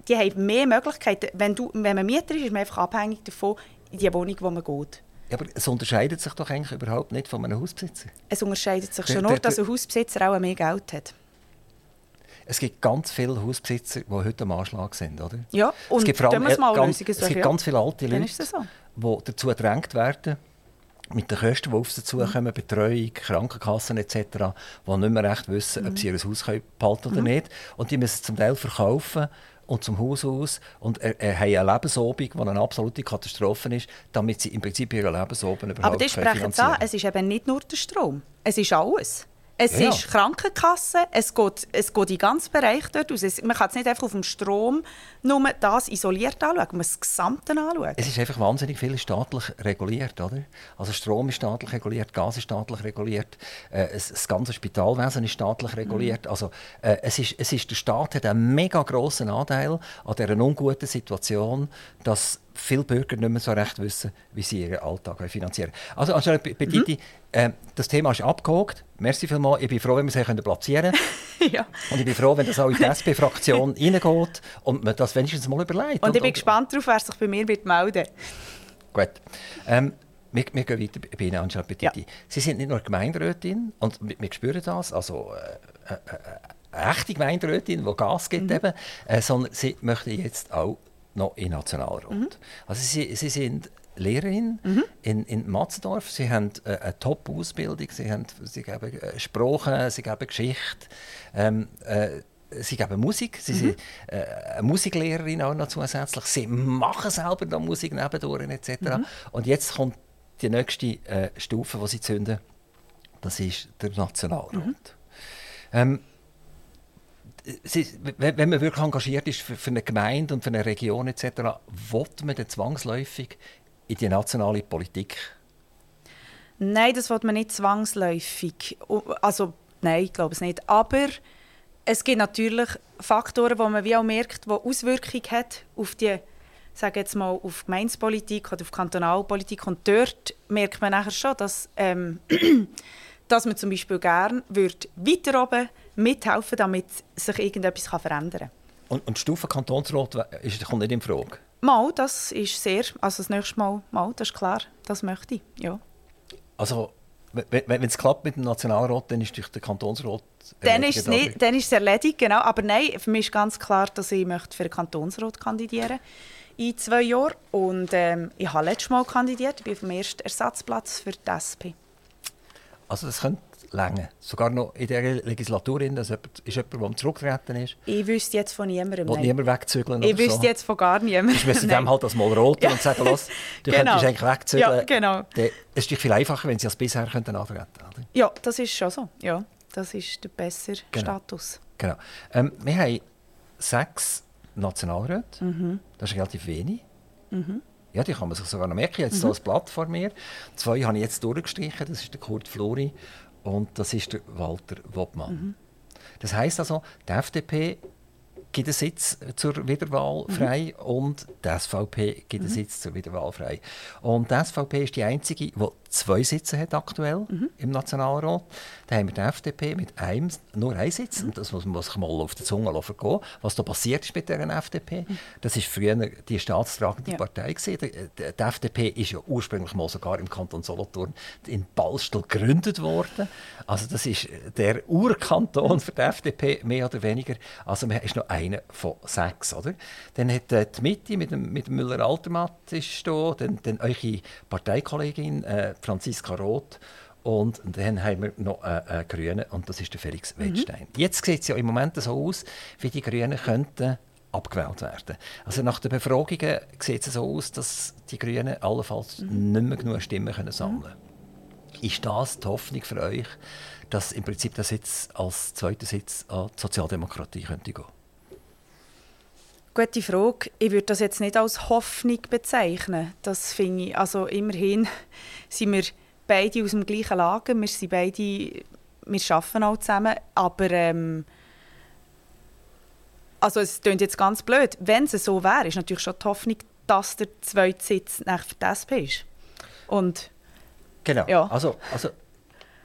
die haben mehr Möglichkeiten. Wenn, du, wenn man Mieter ist, ist man einfach abhängig davon, in die Wohnung, wo man geht. Ja, aber es unterscheidet sich doch eigentlich überhaupt nicht von einem Hausbesitzer. Es unterscheidet sich schon der, nur, dass ein Hausbesitzer auch mehr Geld hat. Es gibt ganz viele Hausbesitzer, die heute am Anschlag sind, oder? Ja, und es gibt, vor allem, mal ganz, es gibt ganz viele alte Leute, so. die dazu gedrängt werden, mit den Kosten, die auf sie zukommen, mhm. Betreuung, Krankenkassen etc., die nicht mehr recht wissen, mhm. ob sie ihr Haus behalten oder mhm. nicht. Und die müssen zum Teil verkaufen und zum Haus aus. Und äh, äh, haben eine Lebensobung, die eine absolute Katastrophe ist, damit sie im Prinzip ihre Lebensobung überhaupt Aber die sprechen an, es ist eben nicht nur der Strom, es ist alles. Es ja. ist Krankenkasse, es geht, es geht in ganz Bereich dort aus. Es, man kann es nicht einfach auf dem Strom nur das isoliert anschauen, man muss das Gesamte anschauen. Es ist einfach wahnsinnig viel staatlich reguliert, oder? Also Strom ist staatlich reguliert, Gas ist staatlich reguliert, äh, es, das ganze Spitalwesen ist staatlich reguliert. Mhm. Also äh, es, ist, es ist, der Staat hat einen mega grossen Anteil an dieser unguten Situation, dass viele Bürger nicht mehr so recht wissen, wie sie ihren Alltag finanzieren können. Also, Angela Petiti, mhm. äh, das Thema ist abgehakt. Merci vielmals. Ich bin froh, wenn wir es platzieren können. ja. Und ich bin froh, wenn das auch in die SP-Fraktion reingeht und man das wenigstens mal überlegt. Und, und ich bin und, gespannt darauf, wer sich bei mir wird melden Gut. Ähm, wir, wir, gehen weiter bei Ihnen, Angela Petiti. Ja. Sie sind nicht nur Gemeinderätin, und wir, wir spüren das, also äh, äh, äh, eine echte Gemeinderätin, die Gas gibt, mhm. eben, äh, sondern Sie möchten jetzt auch noch in Nationalrat. Mhm. Also sie, sie sind Lehrerin mhm. in, in Matzendorf. Sie haben äh, eine Top-Ausbildung. Sie, haben, sie geben äh, Sprachen, sie geben Geschichte. Ähm, äh, sie geben Musik. Sie mhm. sind äh, eine Musiklehrerin auch noch zusätzlich. Sie machen selber noch Musik nebendurch etc. Mhm. Und jetzt kommt die nächste äh, Stufe, die sie zünden. Das ist der Nationalrat. Mhm. Wenn man wirklich engagiert ist für, eine Gemeinde und für eine Region etc., will man dann zwangsläufig in die nationale Politik? Nein, das will man nicht zwangsläufig. Also, nein, ich glaube es nicht. Aber es gibt natürlich Faktoren, wo man wie auch merkt, die Auswirkungen hat auf die sage jetzt mal, auf Gemeinspolitik oder auf Kantonalpolitik. Und dort merkt man nachher schon, dass, ähm, dass man zum Beispiel gerne weiter oben mithelfen, damit sich irgendetwas verändern kann. Und, und Stufe Kantonsrat ist, kommt nicht in Frage? Mal, das ist sehr, also das nächste Mal, mal, das ist klar, das möchte ich, ja. Also, wenn es klappt mit dem Nationalrat, dann ist der Kantonsrat dann ist, es nicht, dann ist es erledigt, genau. Aber nein, für mich ist ganz klar, dass ich möchte für den Kantonsrat kandidieren in zwei Jahren. Und ähm, ich habe letztes Mal kandidiert, ich bin auf dem ersten Ersatzplatz für die SP. Also das könnte länger. Sogar noch in dieser Legislatur, dass jemand, ist jemand, der am Zurücktreten ist. Ich wüsste jetzt von niemandem. Will niemand wegzügeln Ich wüsste so. jetzt von gar niemandem. Ich müsste dem halt das mal roten ja. und sagen, los, du genau. könntest eigentlich wegzügeln. Ja, genau. Es ist viel einfacher, wenn sie als bisher könnten antreten könnten. Ja, das ist schon so. Ja, das ist der bessere genau. Status. Genau. Ähm, wir haben sechs Nationalräte. Mhm. Das ist relativ wenig. Mhm. Ja, die kann man sich sogar noch merken. Jetzt mhm. so ein Blatt vor mir. Zwei habe ich jetzt durchgestrichen. Das ist der Kurt Flori und das ist der Walter Wobmann. Mhm. Das heißt also, die FDP gibt einen Sitz zur Wiederwahl mhm. frei mhm. und die SVP gibt einen mhm. Sitz zur Wiederwahl frei. Und die SVP ist die einzige, die zwei Sitze hat aktuell mhm. im Nationalrat. Dann haben wir die FDP mit einem, nur einem Sitz. Mhm. Und das muss man sich mal auf die Zunge vergehen. Was da passiert ist mit der FDP, mhm. das war früher die staatstragende ja. Partei. Gewesen. Die, die, die, FDP ist ja ursprünglich mal sogar im Kanton Solothurn in Ballstal gegründet worden. Also das ist der Urkanton für die FDP, mehr oder weniger. Also man ist noch einer von sechs. Oder? Dann hat äh, die Mitte mit dem, mit dem Müller-Altermatt da, dann, dann eure Parteikollegin äh, Franziska Roth und dann haben wir noch einen äh, Grünen und das ist der Felix mhm. Wettstein. Mhm. Jetzt sieht es ja im Moment so aus, wie die Grünen könnten abgewählt werden. Also nach den Befragungen sieht es so aus, dass die Grünen allenfalls mhm. nicht mehr genug Stimmen können sammeln können. Mhm. Ist das die Hoffnung für euch, dass im Prinzip der Sitz als zweiter Sitz an die Sozialdemokratie könnte gehen? Gute Frage. Ich würde das jetzt nicht als Hoffnung bezeichnen. Das finde ich, also immerhin sind wir beide aus dem gleichen Lager. Wir sind beide, wir arbeiten auch zusammen, aber ähm, also es klingt jetzt ganz blöd. Wenn es so wäre, ist natürlich schon die Hoffnung, dass der zweite Sitz nach für die SP ist. Und, genau. Ja. Also, also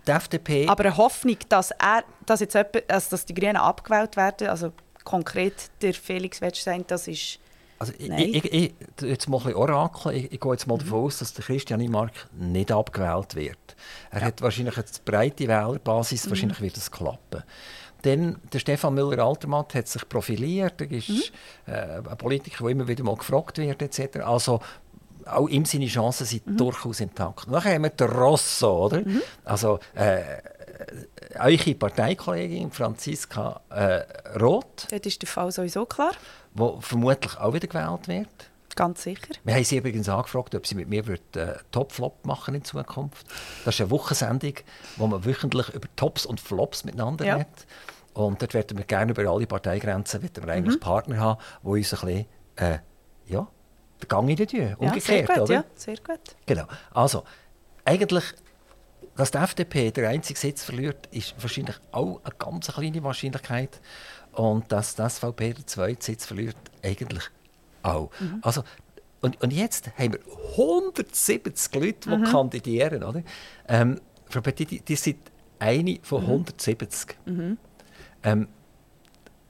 die FDP... Aber eine Hoffnung, dass, er, dass, jetzt jemand, also dass die Grünen abgewählt werden, also konkret der Felix Wettstein, das ist... Also ich, ich, ich, jetzt mal ein bisschen Orakel. Ich, ich gehe jetzt mal mhm. davon aus, dass der Christian Imark nicht abgewählt wird. Er ja. hat wahrscheinlich eine breite Wählerbasis, mhm. wahrscheinlich wird es klappen. Dann der Stefan Müller-Altermatt hat sich profiliert. Er ist mhm. äh, ein Politiker, der immer wieder mal gefragt wird etc. Also auch ihm seine Chancen sind mhm. durchaus intakt. Dann haben wir den Rosso, oder? Mhm. Also äh, eure Parteikollegin Franziska äh, Roth. Das ist der Fall sowieso klar. Wo vermutlich auch wieder gewählt wird. Ganz sicher. Wir haben sie übrigens angefragt, ob sie mit mir wird, äh, Top-Flop machen in Zukunft. Das ist eine Wochensendung, wo man wöchentlich über Tops und Flops miteinander ja. hat. Und dort werden wir gerne über alle Parteigrenzen wir eigentlich mhm. Partner haben, die uns ein bisschen, äh, ja, den Gang in die Tür, umgekehrt, ja, sehr gut, oder? Ja, sehr gut. Genau. Also, eigentlich dass die FDP den einzigen Sitz verliert, ist wahrscheinlich auch eine ganz kleine Wahrscheinlichkeit. Und dass die SVP den zweiten Sitz verliert, eigentlich auch. Mhm. Also, und, und jetzt haben wir 170 Leute, die mhm. kandidieren. Oder? Ähm, Frau Petit, die, die sind eine von 170. Mhm. mhm. Ähm,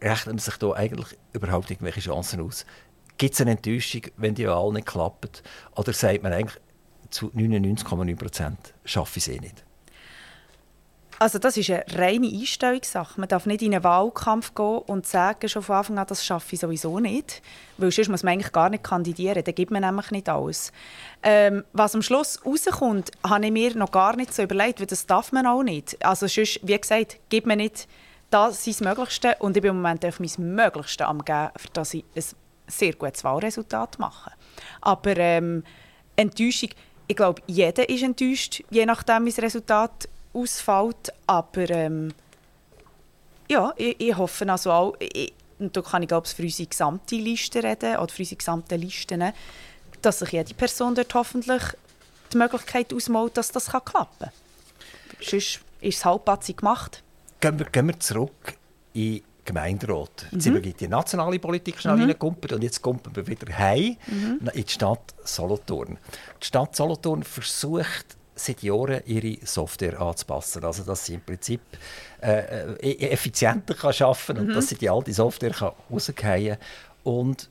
rechnen sich da eigentlich überhaupt irgendwelche Chancen aus? Gibt es eine Enttäuschung, wenn die Wahl nicht klappt? Oder sagt man eigentlich, zu 99,9 Prozent schaffe ich es eh nicht. Also das ist eine reine Einstellungssache. Man darf nicht in einen Wahlkampf gehen und sagen schon von Anfang an, das schaffe ich sowieso nicht. Weil sonst muss man eigentlich gar nicht kandidieren, dann gibt man nämlich nicht alles. Ähm, was am Schluss rauskommt, habe ich mir noch gar nicht so überlegt, weil das darf man auch nicht. Also sonst, wie gesagt, gibt man nicht das sein Möglichste und ich bin im Moment auf mein Möglichste am geben, für dass ich ein sehr gutes Wahlresultat mache. Aber ähm, Enttäuschung, ich glaube, jeder ist enttäuscht, je nachdem, wie das Resultat ausfällt. Aber ähm, ja, ich, ich, hoffe also auch, ich, und da kann ich glaube für unsere gesamte Liste reden, oder für unsere gesamten Listen, dass sich jede Person dort hoffentlich die Möglichkeit ausmalt, dass das klappen kann. Sonst ist es halbpatzig gemacht. Gehen wir, gehen wir zurück in Gemeinderat. Jetzt mhm. sind wir in die nationale Politik schnell mhm. und jetzt kommen wir wieder heim mhm. in die Stadt Solothurn. Die Stadt Solothurn versucht seit Jahren ihre Software anzupassen. Also, dass sie im Prinzip äh, äh effizienter kann arbeiten kann und mhm. dass sie die alte Software kann rausgehen kann. Und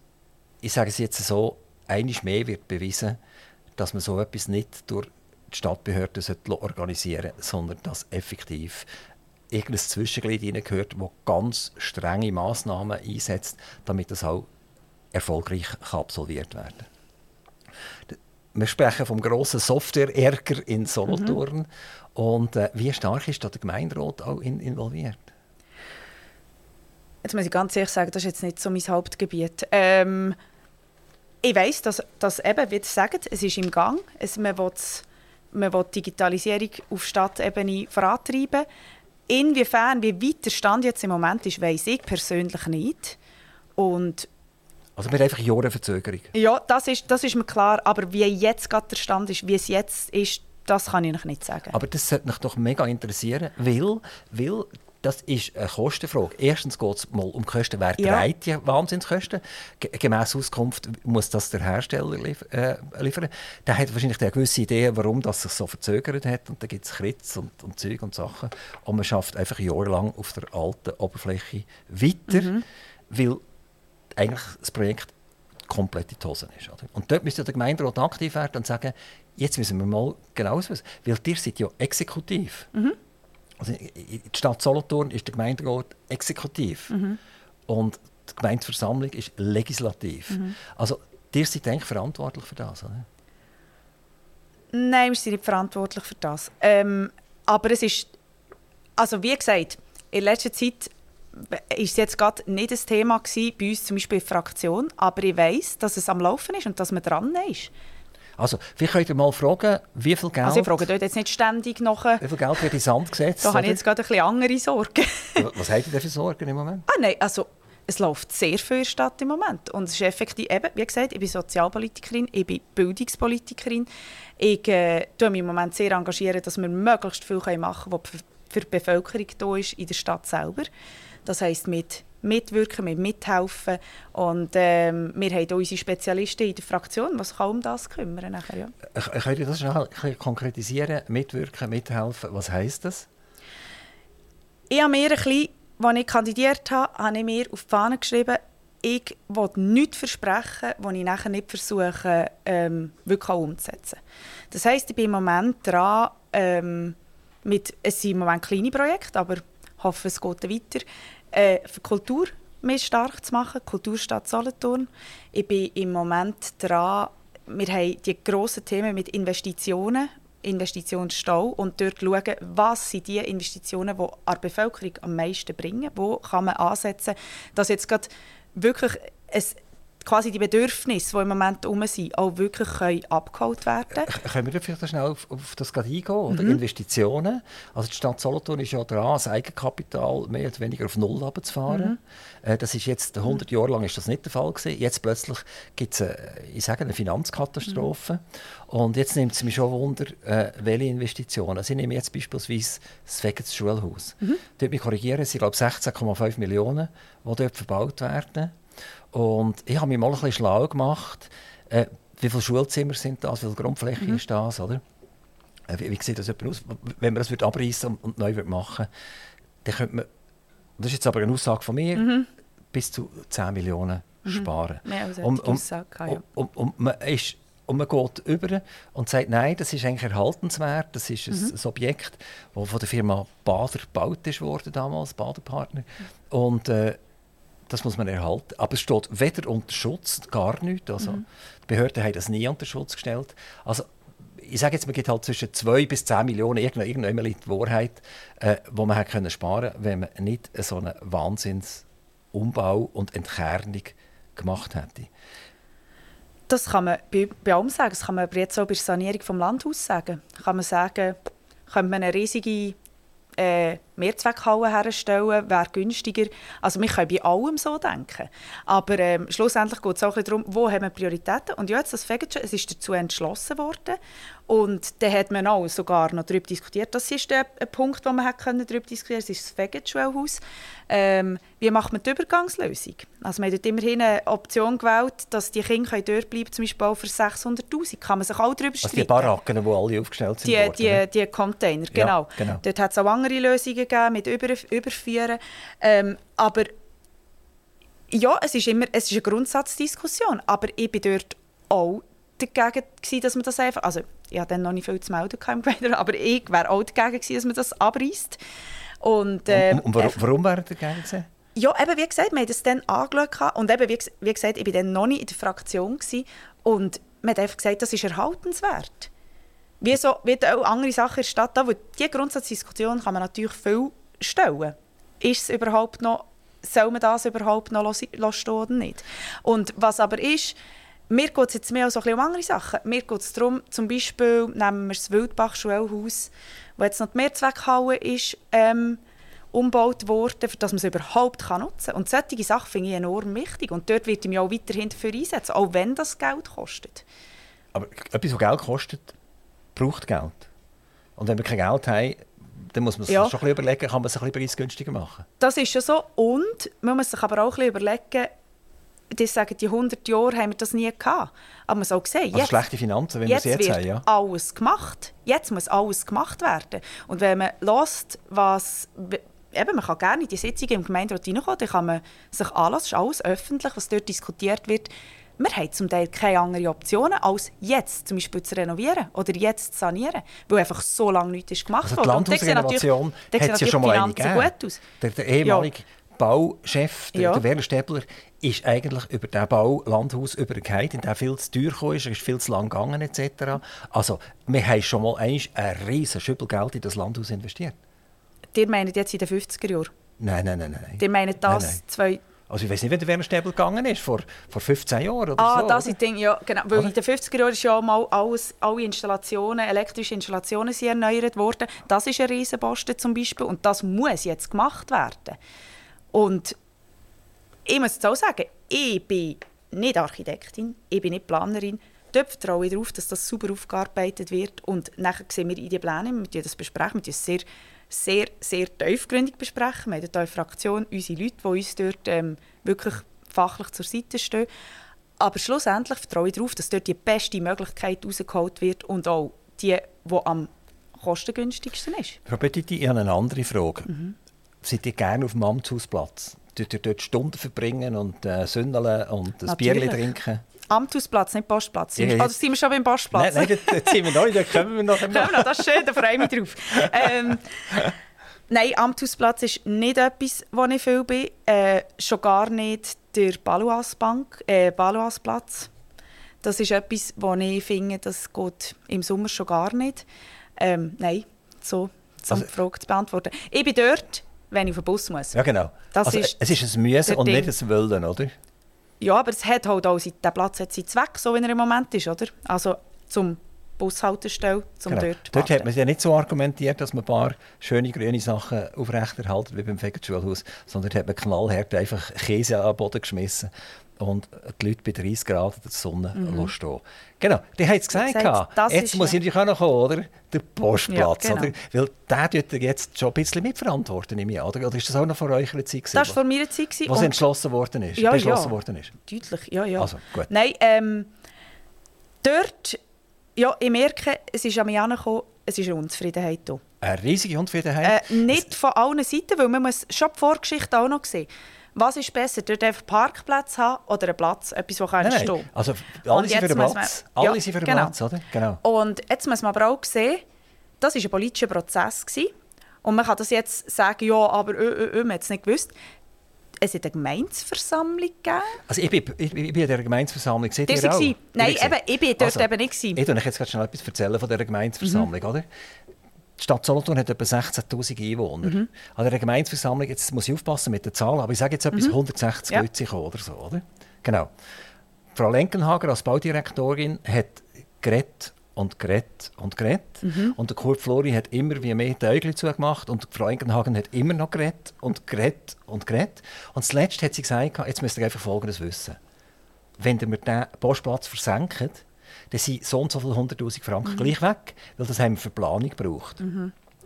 ich sage es jetzt so, einiges mehr wird bewiesen, dass man so etwas nicht durch die Stadtbehörden organisieren sollte, sondern dass effektiv irgendein Zwischenglied hineingehört, das ganz strenge Massnahmen einsetzt, damit das auch erfolgreich absolviert werden kann. Wir sprechen vom grossen Software-Ärger in Solothurn. Mhm. Und äh, wie stark ist da der Gemeinderat auch in, involviert? Jetzt muss ich ganz ehrlich sagen, das ist jetzt nicht so mein Hauptgebiet. Ähm, ich weiß, dass, dass eben, wie Sie sagen, es ist im Gang. Es, man, will, man will Digitalisierung auf Stadtebene vorantreiben. Inwiefern, wie weit der Stand jetzt im Moment ist, weiß ich persönlich nicht. Und Also wir haben einfach Jahre Verzögerung. Ja, das ist, das ist mir klar. Aber wie jetzt gerade der Stand ist, wie es jetzt ist, das kann ich noch nicht sagen. Aber das sollte mich doch mega interessieren, weil, weil das ist eine Kostenfrage. Erstens geht es mal um Kosten. Wer Ja. trägt die Wahnsinnskosten? Ge gemäss Auskunft muss das der Hersteller lief äh, liefern. Der hat wahrscheinlich eine gewisse Idee, warum das sich so verzögert hat. Und da gibt es Kritz und, und Zeug und Sachen. Und man schafft einfach jahrelang auf der alten Oberfläche weiter, Mhm. weil eigentlich das Projekt komplett in die Hosen ist. Oder? Und dort müsste der Gemeinderat aktiv werden und sagen, jetzt müssen wir mal genau wissen. Weil ihr seid ja exekutiv. Also in in der Stadt Solothurn ist der Gemeinderat exekutiv. Und die Gemeindeversammlung ist legislativ. Also ihr seid eigentlich verantwortlich für das. Oder? Nein, wir sind nicht verantwortlich für das. Ähm, aber es ist, also wie gesagt, in letzter Zeit ist es jetzt gerade nicht ein Thema gewesen, bei uns zum Beispiel in der Fraktion, aber ich weiß, dass es am Laufen ist und dass man dran ist. Also, vielleicht könnt ihr mal fragen, wie viel Geld, Also ich frage dort jetzt nicht ständig nach, äh, wie viel Geld wird in Sand gesetzt? da habe ich jetzt gerade ein bisschen andere Sorgen. Was habt ihr denn für Sorgen im Moment? ah nein, also es läuft sehr viel in der Stadt im Moment und es ist effektiv, eben, wie gesagt, ich bin Sozialpolitikerin, ich bin Bildungspolitikerin. Ich äh, tue mich im Moment sehr engagieren, dass wir möglichst viel machen können, was für die Bevölkerung da ist in der Stadt selber. Das heisst mit mitwirken, mit mithelfen und ähm, wir haben unsere Spezialisten in der Fraktion, die sich um das kümmern. Nachher, ja. K- Könnt ihr das schnell konkretisieren? Mitwirken, mithelfen, was heisst das? Ich habe mir ein bisschen, als ich kandidiert habe, habe ich mir auf die Fahne geschrieben, ich will nichts versprechen, was ich nachher nicht versuche, ähm, wirklich umzusetzen. Das heisst, ich bin im Moment dran, ähm, mit, es sind im Moment kleine Projekte, aber ich hoffe, es geht weiter, äh, für Kultur mehr stark zu machen, Kulturstadt Solothurn. Ich bin im Moment dran, wir haben die grossen Themen mit Investitionen, Investitionsstau und dort schauen, was sind die Investitionen, die die Bevölkerung am meisten bringen, wo kann man ansetzen, dass jetzt gerade wirklich es, quasi die Bedürfnisse, die im Moment herum sind, auch wirklich können abgeholt werden Können wir da vielleicht schnell auf, auf das gerade eingehen? Oder? Mhm. Investitionen. Also die Stadt Solothurn ist ja dran, das Eigenkapital mehr oder weniger auf Null runterzufahren. Mhm. Äh, das ist jetzt 100 Jahre lang ist das nicht der Fall gewesen. Jetzt plötzlich gibt es eine, ich sage, eine Finanzkatastrophe. Mhm. Und jetzt nimmt es mich schon Wunder, äh, welche Investitionen. Also ich nehme jetzt beispielsweise das Fegets Schulhaus. Mhm. Dort mich korrigieren, es sind glaube ich 16,5 Millionen, die dort verbaut werden. Und ich habe mich mal ein bisschen schlau gemacht, äh, wie viele Schulzimmer sind das, wie viel Grundfläche Mhm. ist das, oder? Äh, wie, wie sieht das aus? Wenn man das würde abreißen und, und neu würde machen dann könnte man, das ist jetzt aber eine Aussage von mir, Mhm. bis zu 10 Millionen sparen. Mehr als Um- hätte ich um- gesagt, ja. Und, und, und, man ist, und man geht über und sagt, nein, das ist eigentlich erhaltenswert. Das ist ein, Mhm. ein Objekt, das von der Firma Bader gebaut ist worden damals, Baderpartner. Und äh, das muss man erhalten. Aber es steht weder unter Schutz, gar nichts. Also, Mhm. Die Behörden haben das nie unter Schutz gestellt. Also, ich sage jetzt, man gibt halt zwischen 2 bis 10 Millionen, irgendwann, irgendwann die Wahrheit, äh, wo man hätte können sparen können, wenn man nicht so einen Wahnsinnsumbau und Entkernung gemacht hätte. Das kann man bei, bei allem sagen. Das kann man aber jetzt auch bei der Sanierung vom Landhaus sagen. Kann man sagen, könnte man eine riesige äh, Mehrzweckhalle herstellen, wäre günstiger. Also wir können bei allem so denken. Aber ähm, schlussendlich geht es auch ein bisschen darum, wo haben wir Prioritäten. Und ja, jetzt das Fegetsche, es ist dazu entschlossen worden. Und dann hat man auch sogar noch darüber diskutiert. Das ist der ein Punkt, wo man hat können darüber diskutieren konnte. Das ist das Feggetschulhaus. Ähm, wie macht man die Übergangslösung? Also man hat immerhin eine Option gewählt, dass die Kinder dort bleiben zum Beispiel für 600'000. Kann man sich auch darüber Also streiten. die Baracken, die alle aufgestellt sind Die, worden, ne? die, die Container, genau. genau. Dort hat es auch andere Lösungen gegeben mit Über Überführen. Ähm, aber ja, es ist immer es ist eine Grundsatzdiskussion. Aber ich bin dort auch dagegen, gewesen, dass man das einfach... Also, ich hatte dann noch nicht viel zu melden im Gemeinderat, aber ich wäre auch dagegen gewesen, dass man das abreißt. Und, äh, und, und warum, warum wären ihr dagegen gewesen? ja, eben wie gesagt, wir haben das dann angeschaut und eben wie, wie gesagt, ich war dann noch nicht in der Fraktion gewesen. und man hat einfach gesagt, das ist erhaltenswert. Wie, so, wie auch andere Sachen Stadt, da, wo diese Grundsatzdiskussion kann man natürlich viel stellen. Ist es überhaupt noch, soll man das überhaupt noch lassen oder nicht? Und was aber ist, mir geht es jetzt mehr so um andere Sachen. Mir geht es darum, zum Beispiel nehmen wir das Wildbach-Schulhaus, wo jetzt noch die Mehrzweckhalle ist, ähm, umgebaut worden, dass man es überhaupt kann nutzen kann. Und solche Sachen finde ich enorm wichtig. Und dort wird ich mich auch weiterhin dafür einsetzen, auch wenn das Geld kostet. Aber etwas, was Geld kostet, braucht Geld. Und wenn wir kein Geld haben, dann muss man sich Ja. schon ein überlegen, kann man es ein bisschen preisgünstiger machen. Das ist schon so. Und man muss sich aber auch ein bisschen überlegen, die sagen, die 100 Jahre haben wir das nie gehabt. Aber man soll sehen, Also jetzt, schlechte Finanzen, wenn jetzt es jetzt wird haben, ja. alles gemacht. Jetzt muss alles gemacht werden. Und wenn man hört, was... Eben, man kann gerne in die Sitzungen im Gemeinderat reinkommen, dann kann man sich anlassen, es ist alles öffentlich, was dort diskutiert wird. Wir haben zum Teil keine anderen Optionen, als jetzt zum Beispiel zu renovieren oder jetzt zu sanieren, weil einfach so lange nichts gemacht Also die wurde. Und dann sehen natürlich- Landhausrenovation hat es ja schon mal eine gut aus. Der, der ehemalige Bauchef, der, Ja. der Werner Stäbler, ist eigentlich über den Bau Landhaus übergegangen, in der viel zu teuer ist, ist viel zu lang gegangen etc. Also wir haben schon mal ein riesen Schüppel Geld in das Landhaus investiert. Ihr meint jetzt in den 50er Jahren? Nein, nein, nein, nein. Ihr meint das Nein, nein. zwei... Also ich weiß nicht, wie der Werner Stäbler gegangen ist, vor, vor 15 Jahren oder Ah, so. das oder? ist Ding, ja, genau. Weil Oder? in den 50er Jahren ist ja mal alles, alle Installationen, elektrische Installationen sind erneuert worden. Das ist ein Riesenposten zum Beispiel und das muss jetzt gemacht werden. Und ich muss jetzt auch sagen, ich bin nicht Architektin, ich bin nicht Planerin. Dort vertraue ich darauf, dass das super aufgearbeitet wird und nachher sehen wir in die Pläne, wir das besprechen, wir es sehr, sehr, sehr tiefgründig besprechen. Wir haben dort eine Fraktion, unsere Leute, die uns dort ähm, wirklich fachlich zur Seite stehen. Aber schlussendlich vertraue ich darauf, dass dort die beste Möglichkeit rausgeholt wird und auch die, die am kostengünstigsten ist. Frau Petiti, ich habe eine andere Frage. Mhm. Seid ihr gerne auf dem Amtshausplatz? Ihr dort Stunden verbringen und äh, sündeln und ein Natürlich. Bierchen trinken? Amthausplatz, nicht Postplatz. Ja, ja. Oder sind wir schon beim Postplatz? Nein, nein, dort sind wir noch, da kommen wir noch. Kommen wir noch, das ist schön, da freue ich mich drauf. Ähm, nein, Amthausplatz ist nicht etwas, wo ich viel bin. Äh, schon gar nicht der Baluas-Bank, äh, Baluas-Platz. Das ist etwas, wo ich finde, das geht im Sommer schon gar nicht. Ähm, nein, so um Also- Frage zu beantworten. Ich bin dort, wenn ich auf den Bus muss. Ja, genau. Das also, ist es ist ein Müssen und Ding. nicht ein Wollen, oder? Ja, aber es hat halt auch, der Platz hat seinen Zweck, so wie er im Moment ist, oder? Also zum Bushaltestelle, zum Genau. dort Dort hat man ja nicht so argumentiert, dass man ein paar schöne grüne Sachen aufrechterhalten wie beim Feggertschulhaus, sondern hat man knallhart einfach Käse an den Boden geschmissen und die Leute bei 30 Grad in der Sonne mhm. stehen. Genau, die haben es gesagt. gesagt, jetzt muss ja- ich natürlich auch noch kommen, oder? Der Postplatz, Ja, genau. oder? Weil der tut jetzt schon ein bisschen mitverantworten, nehme ich oder? Oder ist das auch noch vor eurer Zeit gewesen, Das war vor meiner Zeit. was entschlossen worden ist? Ja, beschlossen ja. worden ist? Deutlich, ja, ja. Also, gut. Nein, ähm, dort, ja, ich merke, es ist an mich angekommen, es ist eine Unzufriedenheit da. Eine riesige Unzufriedenheit. Äh, nicht von allen Seiten, weil man muss schon die Vorgeschichte auch noch sehen. Was ist besser, dort einfach Parkplatz haben oder einen Platz, etwas, wo kann Nein, nein. Also, alle sind für muss Platz. man- Alle Ja, sind für den genau. Platz, oder? Genau. Und jetzt muss man aber auch sehen, das war ein politischer Prozess. Gewesen. Und man kann das jetzt sagen, ja, aber ö, ö, ö, man hat es nicht gewusst. Es hat eine Gemeinsversammlung gegeben. Also ich bin, ich, ich bin in der Gemeinsversammlung. Seht ihr auch? Nein, seht. eben, ich bin dort Also, eben nicht. gewesen. Ich erzähle euch jetzt gerade schnell etwas erzählen von dieser Gemeinsversammlung. Oder? Die Stadt Solothurn hat etwa 16'000 Einwohner. An dieser Gemeinsversammlung, jetzt muss ich aufpassen mit den Zahlen, aber ich sage jetzt etwas, 160 Ja. Leute oder so. Oder? Genau. Frau Lenkenhager als Baudirektorin hat geredet und geredet und geredet. Und der Kurt Flori hat immer wie mehr Augen zugemacht und Frau Lenkenhagen hat immer noch geredet und geredet und geredet. Und zuletzt hat sie gesagt, jetzt müsst ihr einfach Folgendes wissen. Wenn ihr mir diesen Postplatz versenkt, dann sind so und so viele 100'000 Franken gleich weg, weil das haben wir für Planung gebraucht.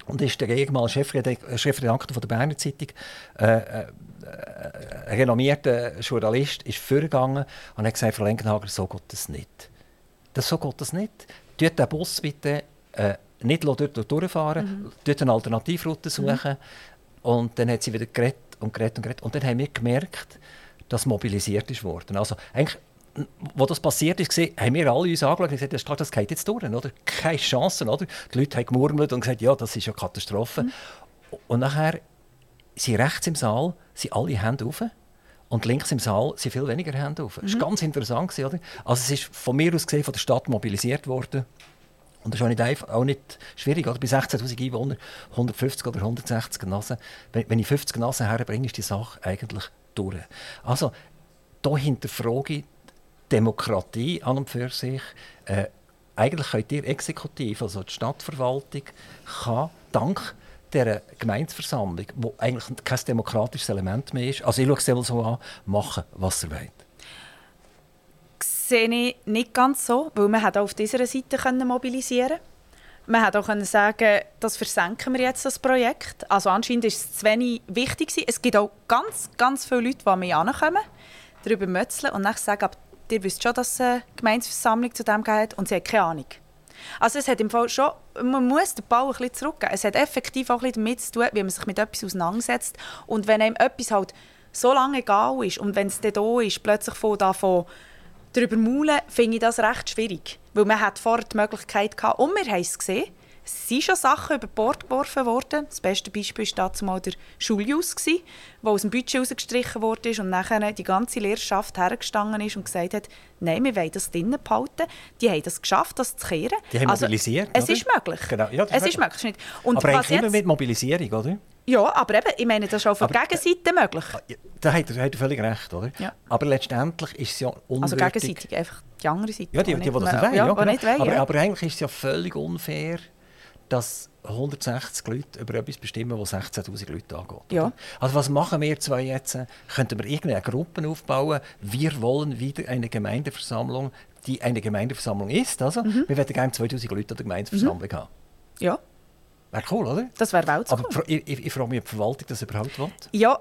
Und ist der ehemalige Chefredak- äh, Chefredakteur von der Berner Zeitung, äh, äh, äh, ein renommierter Journalist, ist vorgegangen und hat gesagt, Frau Lenkenhager, so geht das nicht. Das, so geht das nicht. Tut den Bus bitte äh, nicht dort durchfahren, mhm. eine Alternativroute suchen. Und dann hat sie wieder geredet und geredet und geredet. Und dann haben wir gemerkt, dass mobilisiert ist worden. Also eigentlich, wo das passiert ist, gesehen, haben wir alle uns angeschaut und gesagt, das, klar, das geht jetzt durch, oder? Keine Chancen, oder? Die Leute haben gemurmelt und gesagt, ja, das ist ja Katastrophe. Und nachher sind rechts im Saal sind alle Hände auf und links im Saal sind viel weniger Hände auf. Das war ganz interessant, oder? Also es ist von mir aus gesehen von der Stadt mobilisiert worden. Und das ist auch nicht, einfach, auch nicht schwierig. Oder? Bei 16'000 Einwohnern, 150 oder 160 Nasen. Wenn, wenn ich 50 Nasen herbringe, ist die Sache eigentlich durch. Also, da hinterfrage ich Demokratie an und für sich. Äh, eigentlich könnt ihr exekutiv, also die Stadtverwaltung, kann dank dieser Gemeindeversammlung, wo eigentlich kein demokratisches Element mehr ist, also ich schaue es dir so an, machen, was er will? sehe ich nicht ganz so, weil man hat auf dieser Seite können mobilisieren Man hätte auch können sagen, das versenken wir jetzt das Projekt. Also anscheinend ist es zu wenig wichtig gewesen. Es gibt auch ganz, ganz viele Leute, die mich ankommen, darüber mötzeln und dann sagen, aber ihr wisst schon, dass es eine Gemeinsversammlung zu dem geht und sie haben keine Ahnung. Also es hat im Fall schon, man muss den Ball ein bisschen zurückgeben. Es hat effektiv auch ein bisschen damit zu tun, wie man sich mit etwas auseinandersetzt. Und wenn einem etwas halt so lange egal ist und wenn es dann da ist, plötzlich von davon darüber maulen, finde ich das recht schwierig. Weil man hat vorher die Möglichkeit gehabt, und wir haben es gesehen, es sind schon Sachen über Bord geworfen worden. Das beste Beispiel war dazu mal der Schuljus, der aus dem Budget rausgestrichen wurde und nachher die ganze Lehrerschaft hergestanden ist und gesagt hat, nein, wir wollen das drinnen behalten. Die haben das geschafft, das zu kehren. Die haben also, mobilisiert, Es oder? ist möglich. Genau. Ja, es ist möglich. Nicht. Und aber eigentlich immer mit Mobilisierung, oder? Ja, aber eben, ich meine, das ist auch von der Gegenseite möglich. Ah, da hat er, völlig recht, oder? Ja. Aber letztendlich ist es ja unwürdig... Also gegenseitig, einfach die andere Seite. Ja, die, die, die, die das nicht wollen. Ja, ja, genau. nicht wollen aber, ja. aber eigentlich ist es ja völlig unfair, dass 160 Leute über etwas bestimmen, das 16'000 Leute angeht. Ja. Also was machen wir zwei jetzt? Könnten wir irgendeine Gruppe aufbauen? Wir wollen wieder eine Gemeindeversammlung, die eine Gemeindeversammlung ist. Also, mhm. Wir würden gerne 2000 Leute an der Gemeindeversammlung mhm. haben. Ja. Wäre cool, oder? Das wäre Welt. Aber ich, ich, ich frage mich, ob die Verwaltung das überhaupt will. Ja,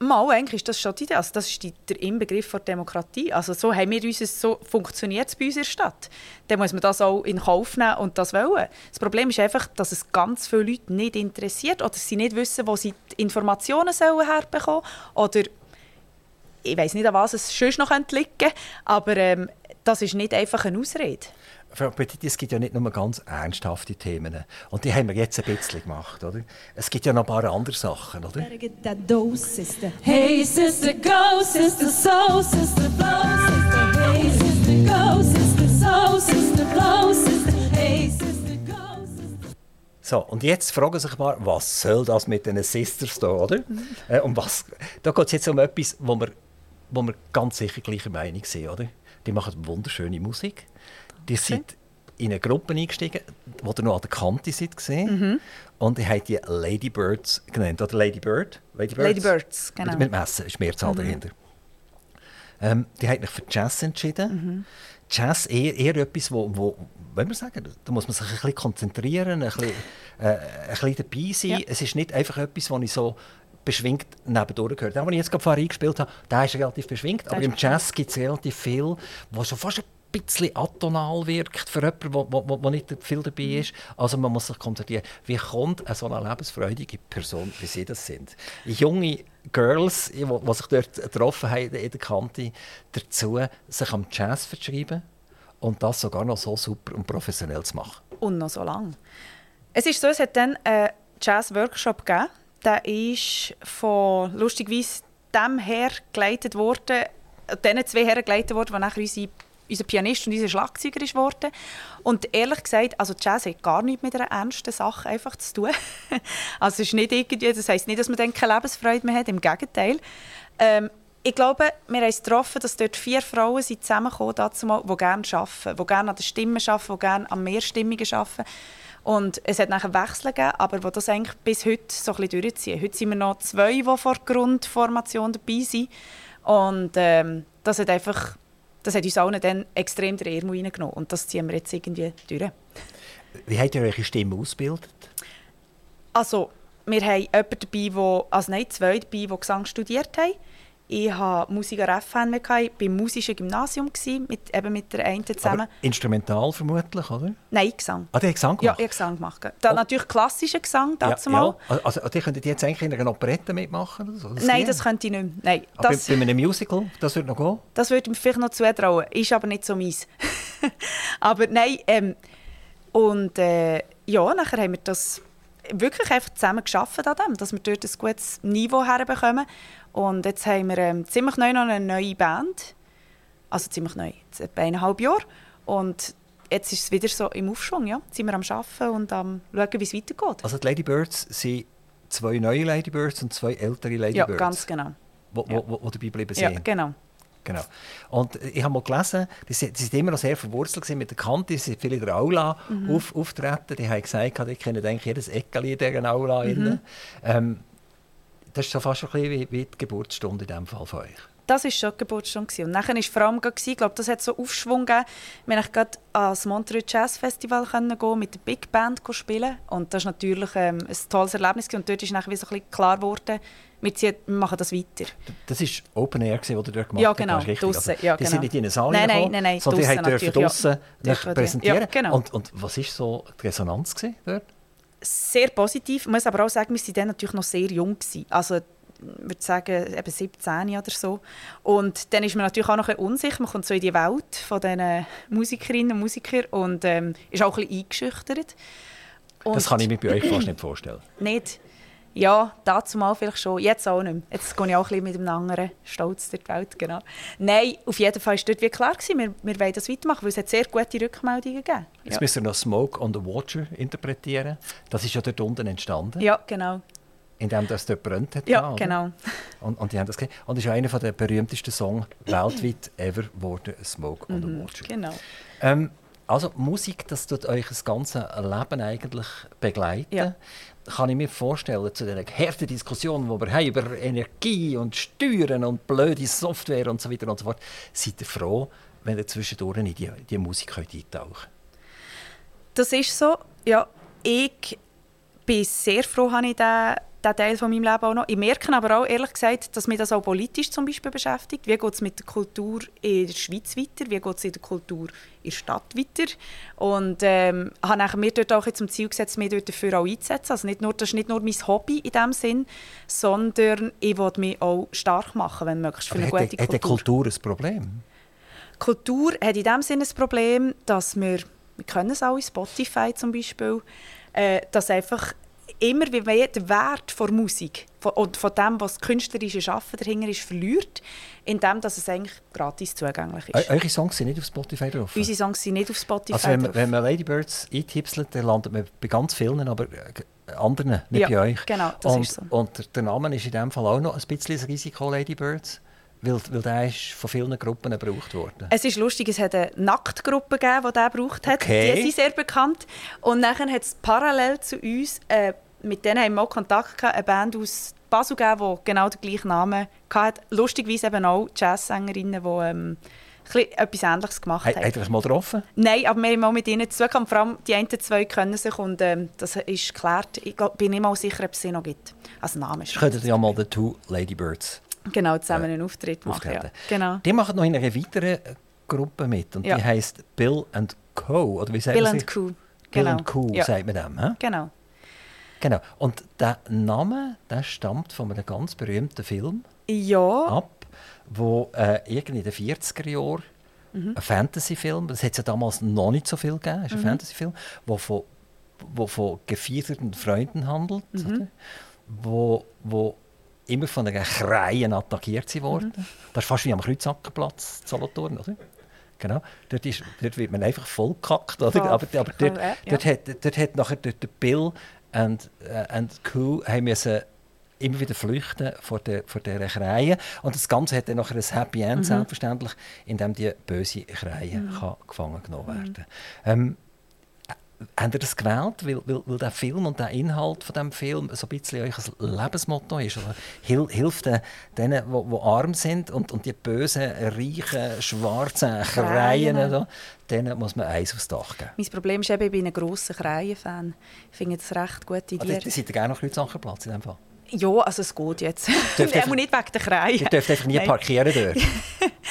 Mal, eigentlich ist das schon die Idee. Also das ist die, der Inbegriff der Demokratie. Also so haben wir uns, so funktioniert es bei uns in der Stadt. Dann muss man das auch in Kauf nehmen und das wollen. Das Problem ist einfach, dass es ganz viele Leute nicht interessiert oder sie nicht wissen, wo sie die Informationen sollen herbekommen oder ich weiß nicht, an was es sonst noch liegen könnte, aber ähm, das ist nicht einfach eine Ausrede. Frau Petit, es gibt ja nicht nur ganz ernsthafte Themen. Und die haben wir jetzt ein bisschen gemacht, oder? Es gibt ja noch ein paar andere Sachen, oder? Hey sister, go sister, so sister, flow sister. Hey sister, go sister, so sister, flow sister. Hey sister, go sister. So, und jetzt fragen sich mal, was soll das mit den Sisters da, oder? Mhm. Äh, um was? Da geht es jetzt um etwas, wo wir, wo wir ganz sicher gleicher Meinung sind, oder? Die machen wunderschöne Musik. Die sind in eine Gruppe eingestiegen, wo ihr noch an der Kante seid gesehen. Mhm. Und ich habe die Ladybirds genannt. Oder Ladybird? Ladybirds, Ladybirds genau. Mit, mit Messen ist Mehrzahl mhm. dahinter. Ähm, die haben sich für Jazz entschieden. Mhm. Jazz eher, eher etwas, wo, wo wenn wir sagen, da muss man sich ein bisschen konzentrieren, ein bisschen, äh, ein bisschen dabei sein. Ja. Es ist nicht einfach etwas, was ich so beschwingt nebendurch gehört. Der, den ich jetzt gerade vorher eingespielt habe, der ist relativ beschwingt, aber im Jazz gibt es relativ viel, was schon fast ein bisschen atonal wirkt für jemanden, wo nicht viel dabei mhm. ist. Also man muss sich konzentrieren, wie kommt eine so eine lebensfreudige Person, wie sie das sind. Junge Girls, die sich dort getroffen haben in der Kante, dazu, sich am Jazz zu verschreiben und das sogar noch so super und professionell zu machen. Und noch so lange. Es ist so, es hat dann einen Jazz-Workshop gegeben. Der ist von, lustigweise, dem her geleitet worden, diesen zwei Herren geleitet worden, die nachher unsere unser Pianist und unser Schlagzeuger ist geworden. Und ehrlich gesagt, also Jazz hat gar nichts mit einer ernsten Sache einfach zu tun. also es ist nicht irgendwie, das heisst nicht, dass man dann keine Lebensfreude mehr hat, im Gegenteil. Ähm, ich glaube, wir haben es getroffen, dass dort vier Frauen sind zusammengekommen sind, die gerne arbeiten, die gerne an der Stimme arbeiten, die gerne an Mehrstimmigen arbeiten. Und es hat nachher Wechsel gegeben, aber wo das eigentlich bis heute so ein bisschen durchziehen. Heute sind wir noch zwei, die vor der Grundformation dabei sind. Und ähm, das hat einfach das hat uns allen dann extrem der Ärmel reingenommen. Und das ziehen wir jetzt irgendwie durch. Wie habt ihr eure Stimme ausgebildet? Also, wir haben jemanden dabei, wo, also nein, zwei dabei, die Gesang studiert haben. Ich hatte Musik an FN, ich war beim musischen Gymnasium, mit, eben mit der einen zusammen. Aber instrumental vermutlich, oder? Nein, Gesang. Ah, die haben Gesang gemacht? Ja, ich habe Gesang gemacht. Dann oh. natürlich klassischer Gesang dazu ja. Ja. Also, also die könntet jetzt eigentlich in einer Operette mitmachen? Oder so? Das Nein, das könnte ich nicht mehr. Nein, aber das, bei, bei einem Musical, das würde noch gehen? Das würde ich mir vielleicht noch zutrauen. Ist aber nicht so meins. aber nein, ähm, und äh, ja, nachher haben wir das wirklich einfach zusammen geschafft an dem, dass wir dort ein gutes Niveau herbekommen. Und jetzt haben wir ähm, ziemlich neu noch eine neue Band. Also ziemlich neu, jetzt etwa eineinhalb Jahre. Und jetzt ist es wieder so im Aufschwung. Ja. Jetzt sind wir am Arbeiten und am schauen, wie es weitergeht. Also die Ladybirds sind zwei neue Ladybirds und zwei ältere Ladybirds? Ja, ganz genau. Wo, wo, wo, wo dabei geblieben sind? Ja, genau. Genau. Und ich habe mal gelesen, die sind, sind immer noch sehr verwurzelt mit der Kante, sie sind viele in der Aula Mhm. auf, auftreten. Die haben gesagt, die kennen eigentlich jedes Eckeli in dieser Aula. Mhm. Ähm, das ist so fast schon ein bisschen wie, wie die Geburtsstunde in diesem Fall von euch. Das war schon die Geburtsstunde. Und nachher war vor allem, ich glaube, das hat so Aufschwung gegeben. Wir konnten gerade ans Montreux Jazz Festival gehen, mit der Big Band spielen. Und das war natürlich ähm, ein tolles Erlebnis. gewesen. Und dort ist nachher wie so ein bisschen klar geworden, wir, ziehen, wir machen das weiter. Das war Open Air, gewesen, was ihr dort gemacht Ja, habt, genau, das richtig. draussen, ja, die genau. sind nicht in eine Saal Nein, nein, reingekommen, nein, nein, sondern die ja. draussen ja. präsentieren. ja, genau. und, und was war so die Resonanz gewesen dort? Sehr positiv. Ich muss aber auch sagen, wir waren dann natürlich noch sehr jung. Gewesen. Also, ich würde sagen, eben 17 oder so. Und dann ist man natürlich auch noch ein unsicher. Man kommt so in die Welt von diesen Musikerinnen und Musikern und ähm, ist auch ein bisschen eingeschüchtert. Und Das kann ich mir bei euch fast nicht vorstellen. Nicht. Ja, dazu mal vielleicht schon. Jetzt auch nicht mehr. Jetzt gehe ich auch ein bisschen mit einem anderen Stolz durch die Welt. Genau. Nein, auf jeden Fall war dort wie klar, gewesen, wir, wir wollen das weitermachen, weil es hat sehr gute Rückmeldungen gegeben. Jetzt Ja, müsst ihr noch Smoke on the Water interpretieren. Das ist ja dort unten entstanden, ja genau. indem das dort brennt hat. Ja, oder? genau. Und, und die haben das gesehen. Und es ist einer der berühmtesten Songs weltweit ever geworden, Smoke on the Water. genau. Ähm, also Musik, das tut euch das ganze Leben eigentlich begleiten. Ja. Kann ich mir vorstellen, zu den harten Diskussionen, die wir haben über Energie und Steuern und blöde Software und so weiter und so fort, seid ihr froh, wenn ihr zwischendurch in die, die Musik eintauchen könnt? Das ist so. Ja, ich bin sehr froh, habe ich diesen, diesen Teil von meinem Leben auch noch. Ich merke aber auch, ehrlich gesagt, dass mich das auch politisch zum Beispiel beschäftigt. Wie geht es mit der Kultur in der Schweiz weiter? Wie geht es in der Kultur in der Stadt weiter? Und ähm, habe mir dort auch zum Ziel gesetzt, mich dort dafür auch einzusetzen. Also nicht nur, das ist nicht nur mein Hobby in dem Sinn, sondern ich will mich auch stark machen, wenn möglichst, für Aber eine hat, gute die- hat die Kultur. Kultur ein Problem? Kultur hat in dem Sinne ein Problem, dass wir, wir können es alle, Spotify zum Beispiel, äh, dass einfach immer wie mehr der Wert von Musik von, und von dem, was das künstlerische Schaffen dahinter ist, verliert, indem dass es eigentlich gratis zugänglich ist. Eu- Eure Songs sind nicht auf Spotify drauf? Unsere Songs sind nicht auf Spotify Also wenn man, drauf. wenn man Ladybirds eintipselt, dann landet man bei ganz vielen, aber äh, anderen, nicht Ja, bei euch. genau, das und, ist so. Und der- der Name ist in dem Fall auch noch ein bisschen ein Risiko, Ladybirds, weil, weil der ist von vielen Gruppen gebraucht worden. Es ist lustig, es hat eine Nacktgruppe gegeben, die der gebraucht hat. Okay. Die sind sehr bekannt. Und dann hat es parallel zu uns, äh, mit denen haben wir auch Kontakt gehabt, eine Band aus Basel gegeben, die genau den gleichen Namen hatte. Lustigerweise eben auch Jazzsängerinnen, die ähm, etwas Ähnliches gemacht haben. Habt ihr euch mal getroffen? Nein, aber wir haben auch mit ihnen zu tun gehabt. Vor allem die einen zwei können sich und ähm, das ist geklärt. Ich glaub, bin nicht mal sicher, ob es sie noch gibt. Also Name ist Könntet ihr ja mal den Two Ladybirds Genau, zusammen einen Auftritt machen. Ja. Genau. Die machen noch in einer weiteren äh, Gruppe mit und Ja. die heisst Bill and Co. Oder wie sagt Bill and? Cool. Bill Genau. and Co. Sagt man dem. He? Genau. Genau. Und der Name der stammt von einem ganz berühmten Film Ja, ab, wo äh, irgendwie in den 40er Jahren Mhm. ein Fantasyfilm, das hat es ja damals noch nicht so viel gegeben, ist ein Fantasyfilm, wo von, wo von gefiederten Freunden handelt, Mhm. oder? Wo, wo immer von einer Kreien attackiert worden. Mhm. Das ist fast wie am Kreuzzackenplatz in Solothurn, oder? Genau. Dort, ist, dort wird man einfach voll gekackt. Oder? Voll, aber aber dort, ja, dort, hat, dort hat nachher der Bill und, äh, und Q haben müssen immer wieder flüchten vor der, vor dieser Krähe. Und das Ganze hat dann nachher ein Happy End, selbstverständlich, in dem die böse Krähe kann gefangen genommen werden. Ähm, äh, Habt ihr das gewählt, weil, weil, weil der Film und der Inhalt von dem Film so ein bisschen euch Lebensmotto ist? Oder hil, hilft den, denen, die arm sind und, und die bösen, reichen, schwarzen Krähen. da, denen muss man Eis aufs Dach geben? Mein Problem ist eben, ich bin ein grosser Krähen-Fan. Ich finde das recht gute Ah, Idee. die, die seid ihr gerne noch Kreuzankerplatz in dem Fall? Ja, also es geht jetzt. Er einfach- muss nicht wegen der Krähen. Ihr dürft einfach nie Nein, parkieren dort.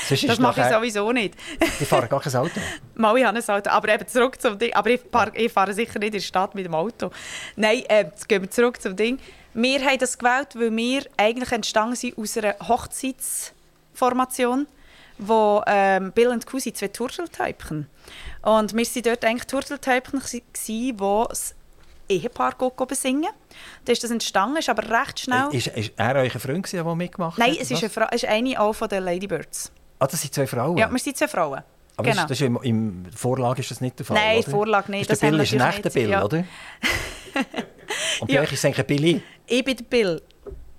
Das mache ich sowieso nicht. Die fahren gar kein Auto. Mal, ich habe ein Auto. Aber eben zurück zum Ding. Aber ich, fahr, ich fahre sicher nicht in der Stadt mit dem Auto. Nein, äh, jetzt gehen wir zurück zum Ding. Wir haben das gewählt, weil wir eigentlich entstanden sind aus einer Hochzeitsformation, wo ähm, Bill und sind zwei Turteltäubchen. Und wir waren dort eigentlich Turteltäubchen, die das Ehepaar besingen. Da ist das entstanden, ist aber recht schnell... Ist, ist er euer Freund, der mitgemacht Nein, hat? es ist, eine? Fra es ist eine auch von den Ladybirds. Ah, das sind zwei Frauen? Ja, wir sind zwei Frauen. Aber genau. das, das ist im, im Vorlage ist das nicht der Fall, Nein, oder? Vorlage nicht, Das das ist der Bill wir ist ein echter Bill, ja. oder? Und bei Ja. euch ist es eigentlich Billy. Ich bin der Bill.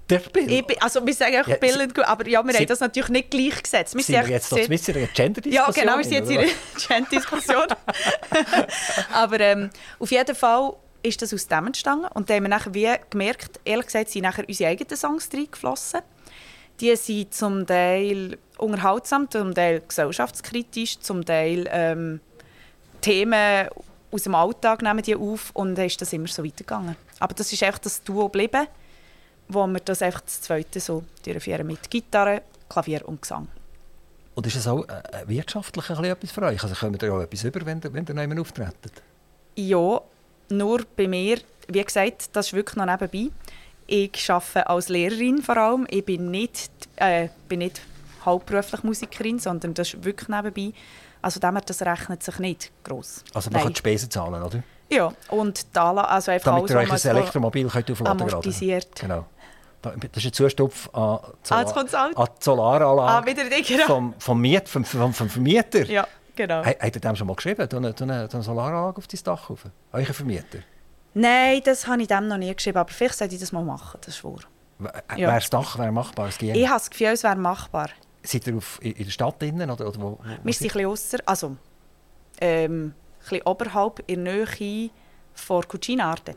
Der Bill? Ich bin, also wir sagen auch Ja, Bill und aber ja, wir Sie- haben das natürlich nicht gleichgesetzt. Wir sind wir echt jetzt noch in einer Gender-Diskussion? Ja, genau, wir sind jetzt in einer Gender-Diskussion. Aber ähm, auf jeden Fall ist das aus dem entstanden. Und da haben wir nachher wie gemerkt, ehrlich gesagt, sind nachher unsere eigenen Songs reingeflossen. Die sind zum Teil unterhaltsam, zum Teil gesellschaftskritisch, zum Teil ähm, Themen aus dem Alltag nehmen die auf und dann ist das immer so weitergegangen. Aber das ist einfach das Duo geblieben, wo wir das einfach das Zweite so durchführen mit Gitarre, Klavier und Gesang. Und ist es auch äh, wirtschaftlich ein bisschen etwas für euch? Also kommt ihr auch etwas über, wenn ihr, wenn ihr nicht mehr auftretet? Ja, nur bei mir, wie gesagt, das ist wirklich noch nebenbei. Ich arbeite als Lehrerin vor allem. Ich bin nicht, äh, bin nicht hauptberuflich Musikerin, sondern das ist wirklich nebenbei. Also her, das rechnet sich nicht gross. Also man Nein. kann die Spesen zahlen, oder? Ja, und da, also einfach Damit ihr euch ein Elektromobil könnt aufladen könnt. Genau. Da- Das ist ein Zustupf an, Ah, jetzt kommt's auch. an die Solaranlage Ah, wieder die, genau. vom, vom, Miet, vom, vom, vom Vermieter. Ja, genau. He- Habt ihr dem schon mal geschrieben? Tu eine, tu eine, eine Solaranlage auf dein Dach rauf? Euer Vermieter? Nein, das habe ich dem noch nie geschrieben, aber vielleicht sollte ich das mal machen, das ist wahr. W- äh, Ja. Wäre das Dach wäre machbar? Es. Ich habe das Gefühl, es wäre machbar. Seid ihr auf, in, in der Stadt drinnen? Oder, oder wo, wo, Wir sind ein bisschen also ähm, ein bisschen oberhalb in der Nähe von Cucinarte.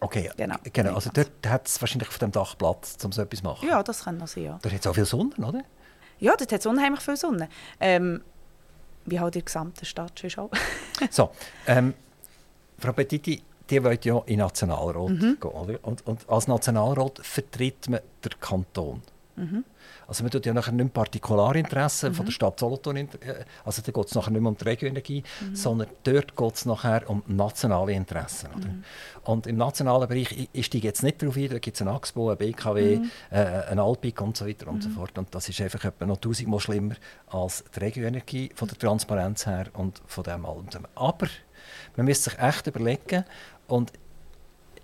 Okay, Genau. genau. Also dort hat es wahrscheinlich auf dem Dach Platz, um so etwas zu machen. Ja, das kann noch sein, ja. Da hat es auch viel Sonne, oder? Ja, dort hat es unheimlich viel Sonne. Ähm, wie halt in der gesamten Stadt schon. So, ähm, Frau Petiti, die wollt ja in Nationalrat Mhm. gehen, oder? Und, und als Nationalrat vertritt man den Kanton. Mhm. Also man tut ja nachher nicht mehr Partikularinteressen von der Stadt Solothurn, in- äh, also da geht es nachher nicht mehr um die Regioenergie, Mhm. sondern dort geht es nachher um nationale Interessen. Mhm. Und im nationalen Bereich, ich, steige jetzt nicht darauf ein, da gibt es einen AXPO, einen BKW, Mhm. äh, einen Alpic und so weiter und so fort. Und das ist einfach etwa noch tausendmal schlimmer als die Regioenergie von der Transparenz her und von dem allem. Aber man müsste sich echt überlegen und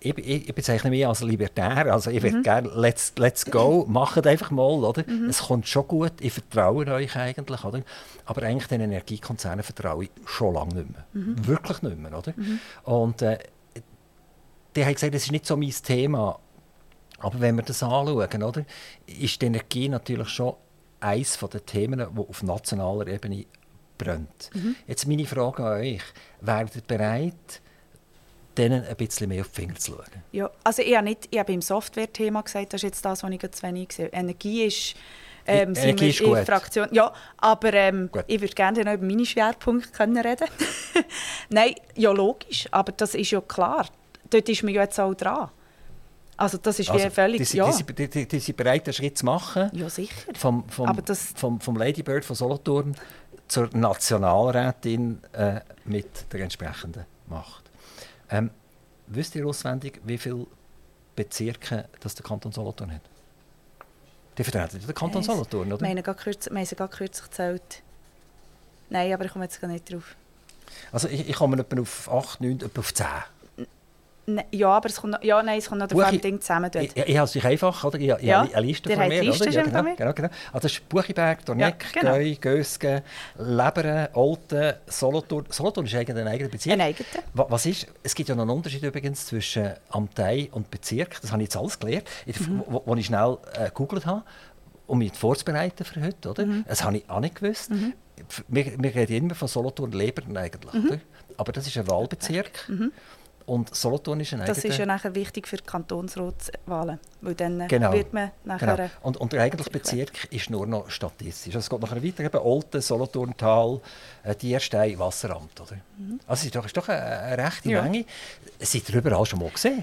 ich, ich, ich bezeichne mich als Libertär, also ich würde gerne let's, let's go, macht einfach mal, oder? Es kommt schon gut, ich vertraue euch eigentlich, oder? Aber eigentlich den Energiekonzernen vertraue ich schon lange nicht mehr. Wirklich nicht mehr, oder? Und äh, die haben gesagt, das ist nicht so mein Thema. Aber wenn wir das anschauen, oder, ist die Energie natürlich schon eines der Themen, die auf nationaler Ebene brennt. Jetzt meine Frage an euch. Wärt ihr bereit, denen ein bisschen mehr auf die Finger zu schauen? ja, also ich habe, nicht, ich habe im Software-Thema gesagt, das ist jetzt das, was ich zu wenig sehe. Energie ist... Ähm, Energie ist gut. Fraktion. Ja, aber ähm, ich würde gerne noch über meine Schwerpunkte können reden Nein, ja logisch, aber das ist ja klar. Dort ist man ja jetzt auch dran. Also das ist wie Also, völlig... die, ja. die, die, die sind bereit, einen Schritt zu machen, ja, sicher. vom, vom, Aber das- vom, vom Ladybird von Solothurn zur Nationalrätin äh, mit der entsprechenden Macht. Ähm, wisst ihr auswendig, wie viele Bezirke das der Kanton Solothurn hat? Die vertreten den Kanton. Solothurn, oder? Wir haben gerade kürzlich gezählt. Nein, aber ich komme jetzt gar nicht drauf. Also ich, ich komme etwa auf 8, 9, etwa auf 10. Ne, ja, aber es kommt noch, ja, nein, es kommt noch drauf Ding zusammen dort. Ich, ich, ich habe es euch einfach, oder? Ich, ich Ja, eine Liste von mir, Liste oder? Ja, genau, genau, genau. Also Buchiberg, Dorneck, Ja, genau. Gäu, Gösgen, Leberen, Olten, Solothurn. Solothurn ist eigentlich ein eigener Bezirk. Ein eigener. Wa- Was ist, es gibt ja noch einen Unterschied übrigens zwischen Amtei und Bezirk. Das habe ich jetzt alles gelernt, Mhm. wo, wo ich schnell äh, gegoogelt habe, um mich vorzubereiten für heute. Oder? Mhm. Das habe ich auch nicht gewusst. F- Wir, wir reden immer von Solothurn-Lebern eigentlich. Mhm. Oder? Aber das ist ein Wahlbezirk. Und Solothurn ist ein Das ist ja nachher wichtig für die Kantonsratswahlen, weil dann äh, Genau. wird man nachher... Genau. Und, und der eigentliche Bezirk ist nur noch statistisch. Also es geht nachher weiter, eben Olten, Solothurn, Tal, äh, Dierstein, Wasseramt. Oder? Also es ist doch, ist doch eine, eine rechte Ja. Menge. Seid ihr überall schon mal gesehen?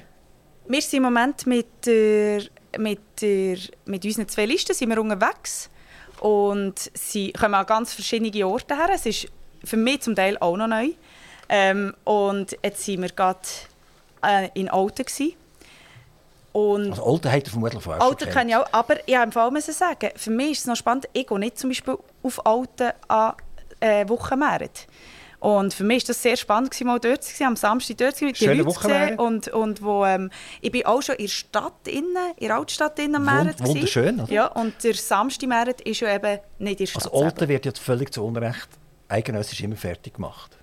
Wir sind im Moment mit, der, mit, der, mit unseren zwei Listen sind wir unterwegs und sie kommen an ganz verschiedene Orte her. Es ist für mich zum Teil auch noch neu. Ähm, und jetzt sind wir gerade äh, in Olten. Gewesen. Und Also Olten habt ihr vermutlich vorher schon Alten kann ich auch, aber ich im Fall müssen sagen, für mich ist es noch spannend, ich gehe nicht zum Beispiel auf Alten an äh, Wochenmärkten. Und für mich war das sehr spannend, gewesen, mal dort zu sein, am Samstag dort zu sein, mit den Schöne Leuten zu sehen. Wochenmärkte. Und, und wo, ähm, ich bin auch schon in der Stadt, innen, in der Altstadt innen am Wund- wunderschön, oder? Ja, und der Samstagmärkte ist ja eben nicht in der Stadt Also Olten wird jetzt völlig zu Unrecht eigenössisch immer fertig gemacht.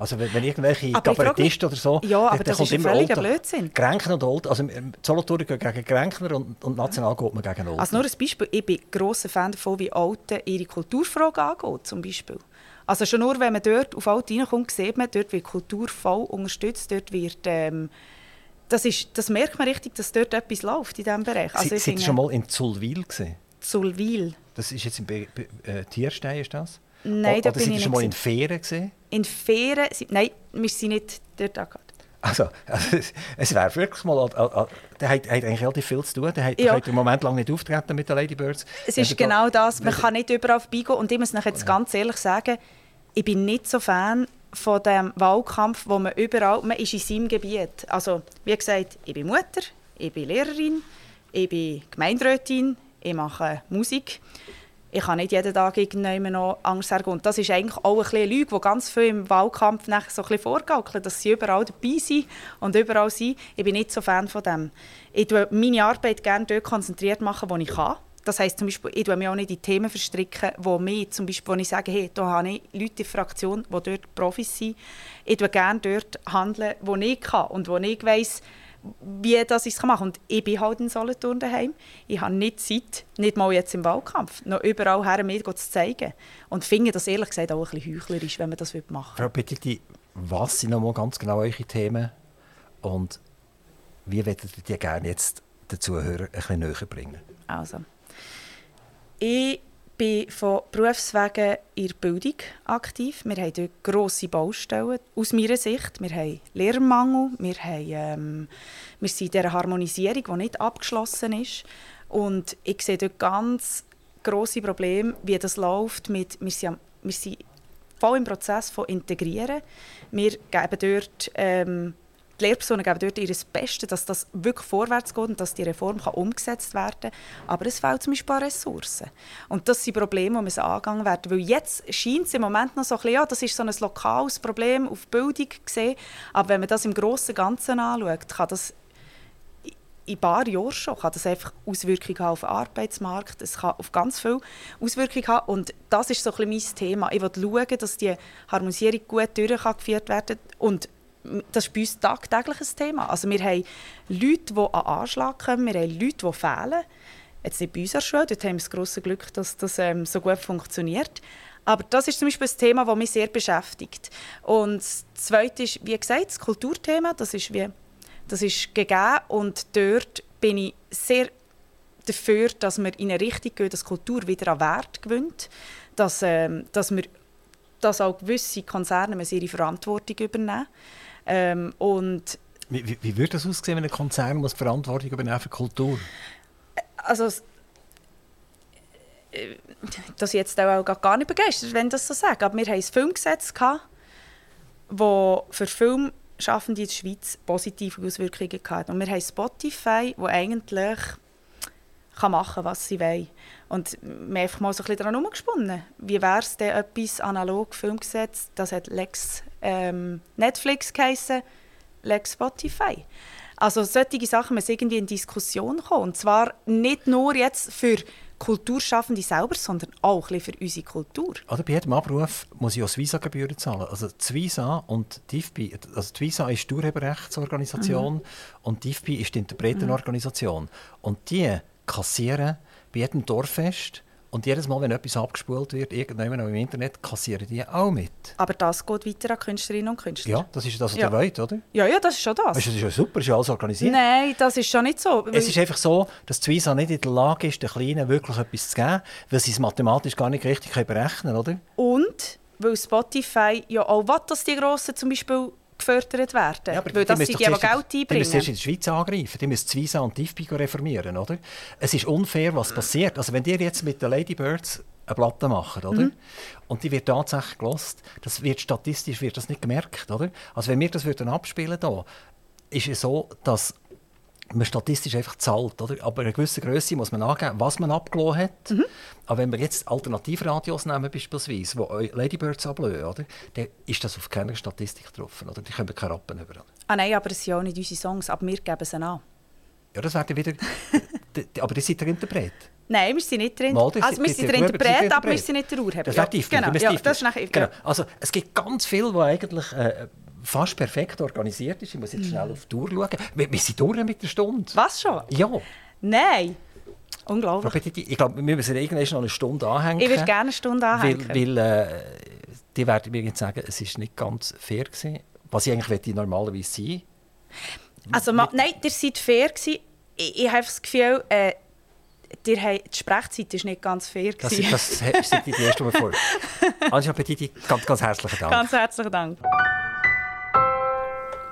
Also wenn, wenn irgendwelche Kabarettisten oder so, Ja, aber dann das kommt ist immer völliger Olten. Blödsinn. Grenken und Olten, also ähm, Solothurn geht gegen Grenken und, und national geht man gegen Olten. Also nur ein Beispiel, ich bin grosser Fan davon, wie Alten ihre Kulturfrage angeht, zum Beispiel. Also schon nur, wenn man dort auf Alten reinkommt, sieht man, dort wird Kultur voll unterstützt, dort wird... Ähm, das, ist, das merkt man richtig, dass dort etwas läuft in diesem Bereich. Also Sie, sind schon mal in Zulwil gesehen? Zulwil. Das ist jetzt in Be Be äh, Tierstein, ist das? Nein, O- da Oder bin sind ich Sie schon nicht mal in. Fähren gesehen? In sind- Nein, wir sind nicht dort angegangen. Also, also es- es wäre wirklich mal... äh, Der hat, hat eigentlich relativ viel zu tun. Der hat, Ja. im Moment lang nicht auftreten mit den Ladybirds. Es ist da- genau das. Man kann nicht überall vorbeigehen. Und ich muss jetzt ganz ehrlich sagen, ich bin nicht so Fan von dem Wahlkampf, wo man überall, man ist in seinem Gebiet. Also, wie gesagt, ich bin Mutter, ich bin Lehrerin, ich bin Gemeinderätin, ich mache Musik. Ich kann nicht jeden Tag irgendjemand noch Angst sagen. Und das ist eigentlich auch ein bisschen Lüge, die ganz viel im Wahlkampf nachher so ein bisschen vorgaukeln, dass sie überall dabei sind und überall sind. Ich bin nicht so Fan von dem. Ich tue meine Arbeit gerne dort konzentriert machen, wo ich kann. Das heisst zum Beispiel, ich mich auch nicht in Themen verstricken, wo mich, zum Beispiel, wo ich sage, hey, da habe ich Leute in der Fraktion, die dort Profis sind. Ich tue gerne dort handeln, wo ich kann und wo ich weiss, wie das ich es machen kann. Und ich bin halt in Solothurn daheim. Ich habe nicht Zeit, nicht mal jetzt im Wahlkampf, noch überall her mir zu zeigen. Und finde das ehrlich gesagt auch ein bisschen heuchlerisch, wenn man das machen Frau Petiti, was sind nochmal ganz genau eure Themen und wie würdet ihr die gerne jetzt den Zuhörern ein bisschen näher bringen? Also, ich bin von Berufswegen in der Bildung aktiv. Wir haben dort grosse Baustellen, aus meiner Sicht. Wir haben Lehrermangel, wir, haben, ähm, wir sind in dieser Harmonisierung, die nicht abgeschlossen ist. Und ich sehe dort ganz grosse Probleme, wie das läuft. Mit, wir, sind, wir sind voll im Prozess von Integrieren. Wir geben dort... Ähm, die Lehrpersonen geben dort ihr Bestes, dass das wirklich vorwärts geht und dass die Reform kann umgesetzt werden kann. Aber es fehlt zum Beispiel an Ressourcen. Und das sind Probleme, die müssen angegangen werden. Weil jetzt scheint es im Moment noch so ein bisschen, ja, das ist so ein lokales Problem auf Bildung gesehen. Aber wenn man das im grossen Ganzen anschaut, kann das in ein paar Jahren schon kann das einfach Auswirkungen haben auf den Arbeitsmarkt. Es kann auf ganz viele Auswirkungen haben. Und das ist so ein bisschen mein Thema. Ich will schauen, dass die Harmonisierung gut durchgeführt werden kann. Und das ist bei uns tagtäglich ein Thema. Also wir haben Leute, die an Anschlag kommen, wir haben Leute, die fehlen. Jetzt nicht bei uns Schule, dort haben wir das grosse Glück, dass das ähm, so gut funktioniert. Aber das ist zum Beispiel ein Thema, das mich sehr beschäftigt. Und das Zweite ist, wie gesagt, das Kulturthema. Das ist, wie, das ist gegeben und dort bin ich sehr dafür, dass wir in eine Richtung gehen, dass Kultur wieder an Wert gewinnt, dass, ähm, dass, wir, dass auch gewisse Konzerne ihre Verantwortung übernehmen ähm, und Wie, wie, wie würde das aussehen, wenn ein Konzern muss Verantwortung übernehmen für Kultur? also äh, ich jetzt auch gar nicht begeistert wenn ich das so sage, aber wir hatten ein Filmgesetz, gehabt, das für Filmschaffende in der Schweiz positive Auswirkungen hatte. Und wir haben Spotify, wo eigentlich kann machen was sie wollen. Und wir haben einfach mal so ein bisschen daran herumgesponnen. Wie wäre es denn etwas analog Filmgesetz, das hat Lex ähm, Netflix geheissen, Lex Spotify. Also solche Sachen müssen irgendwie in Diskussion kommen. Und zwar nicht nur jetzt für Kulturschaffende selber, sondern auch ein für unsere Kultur. Oder bei jedem Abruf muss ich auch Visa-Gebühren zahlen. Also die Visa und die IFPI, also die Visa ist die Urheberrechtsorganisation und die IFPI ist die Interpretenorganisation. Und die kassieren bei jedem Dorffest und jedes Mal, wenn etwas abgespult wird, irgendjemand im Internet, kassieren die auch mit. Aber das geht weiter an Künstlerinnen und Künstler. Ja, das ist das, was Ja. ihr wollt, oder? ja, ja, das ist schon das. Weißt das ist ja super, ist ja alles organisiert. Nein, das ist schon nicht so. Es ist einfach so, dass die Visa nicht in der Lage ist, den Kleinen wirklich etwas zu geben, weil sie es mathematisch gar nicht richtig berechnen können, oder? Und weil Spotify ja auch will, dass die Grossen zum Beispiel gefördert werden. aber weil das sind die, die Geld Die müssen einbringen. in die Schweiz angreifen. Die müssen die Visa und die reformieren, oder? Es ist unfair, was passiert. Also wenn ihr jetzt mit den Ladybirds eine Platte macht, oder? Mhm. Und die wird tatsächlich gelost, das wird statistisch wird das nicht gemerkt, oder? Also wenn wir das würden abspielen da, ist es so, dass man statistisch einfach zahlt, oder? Aber eine gewisse Größe muss man angeben, was man abgelassen hat. Mhm. Aber wenn wir jetzt Alternativradios nehmen beispielsweise, die Ladybirds ablösen, oder? Dann ist das auf keiner Statistik drauf, oder? Die können keine Rappen über. Ah nein, aber es sind ja auch nicht unsere Songs, aber wir geben sie an. Ja, das wäre wieder Aber ihr seid der Interpret. Nein, wir sind nicht drin. Mal, also wir sind der Interpret, aber wir sind nicht der Urheber. Das ja, wäre tiefgehend. genau, ja, das ist nachher, genau. Also, es gibt ganz viel, was eigentlich äh, fast perfekt organisiert ist. Ich muss jetzt schnell auf die Uhr schauen. Wir, wir sind durch mit der Stunde. Was schon? Ja. Nein. Frau Unglaublich. Petit, ich glaube, wir müssen irgendwann noch eine Stunde anhängen. Ich würde gerne eine Stunde anhängen. Weil, weil äh, die werden mir jetzt sagen, es ist nicht ganz fair gewesen. Was ich eigentlich normalerweise sein. Also, ma, nein, ihr seid fair gewesen. Ich, ich habe das Gefühl, äh, die Sprechzeit ist nicht ganz fair das, das sind die erste Mal vor. Anja Petiti, ganz, ganz herzlichen Dank. Ganz herzlichen Dank.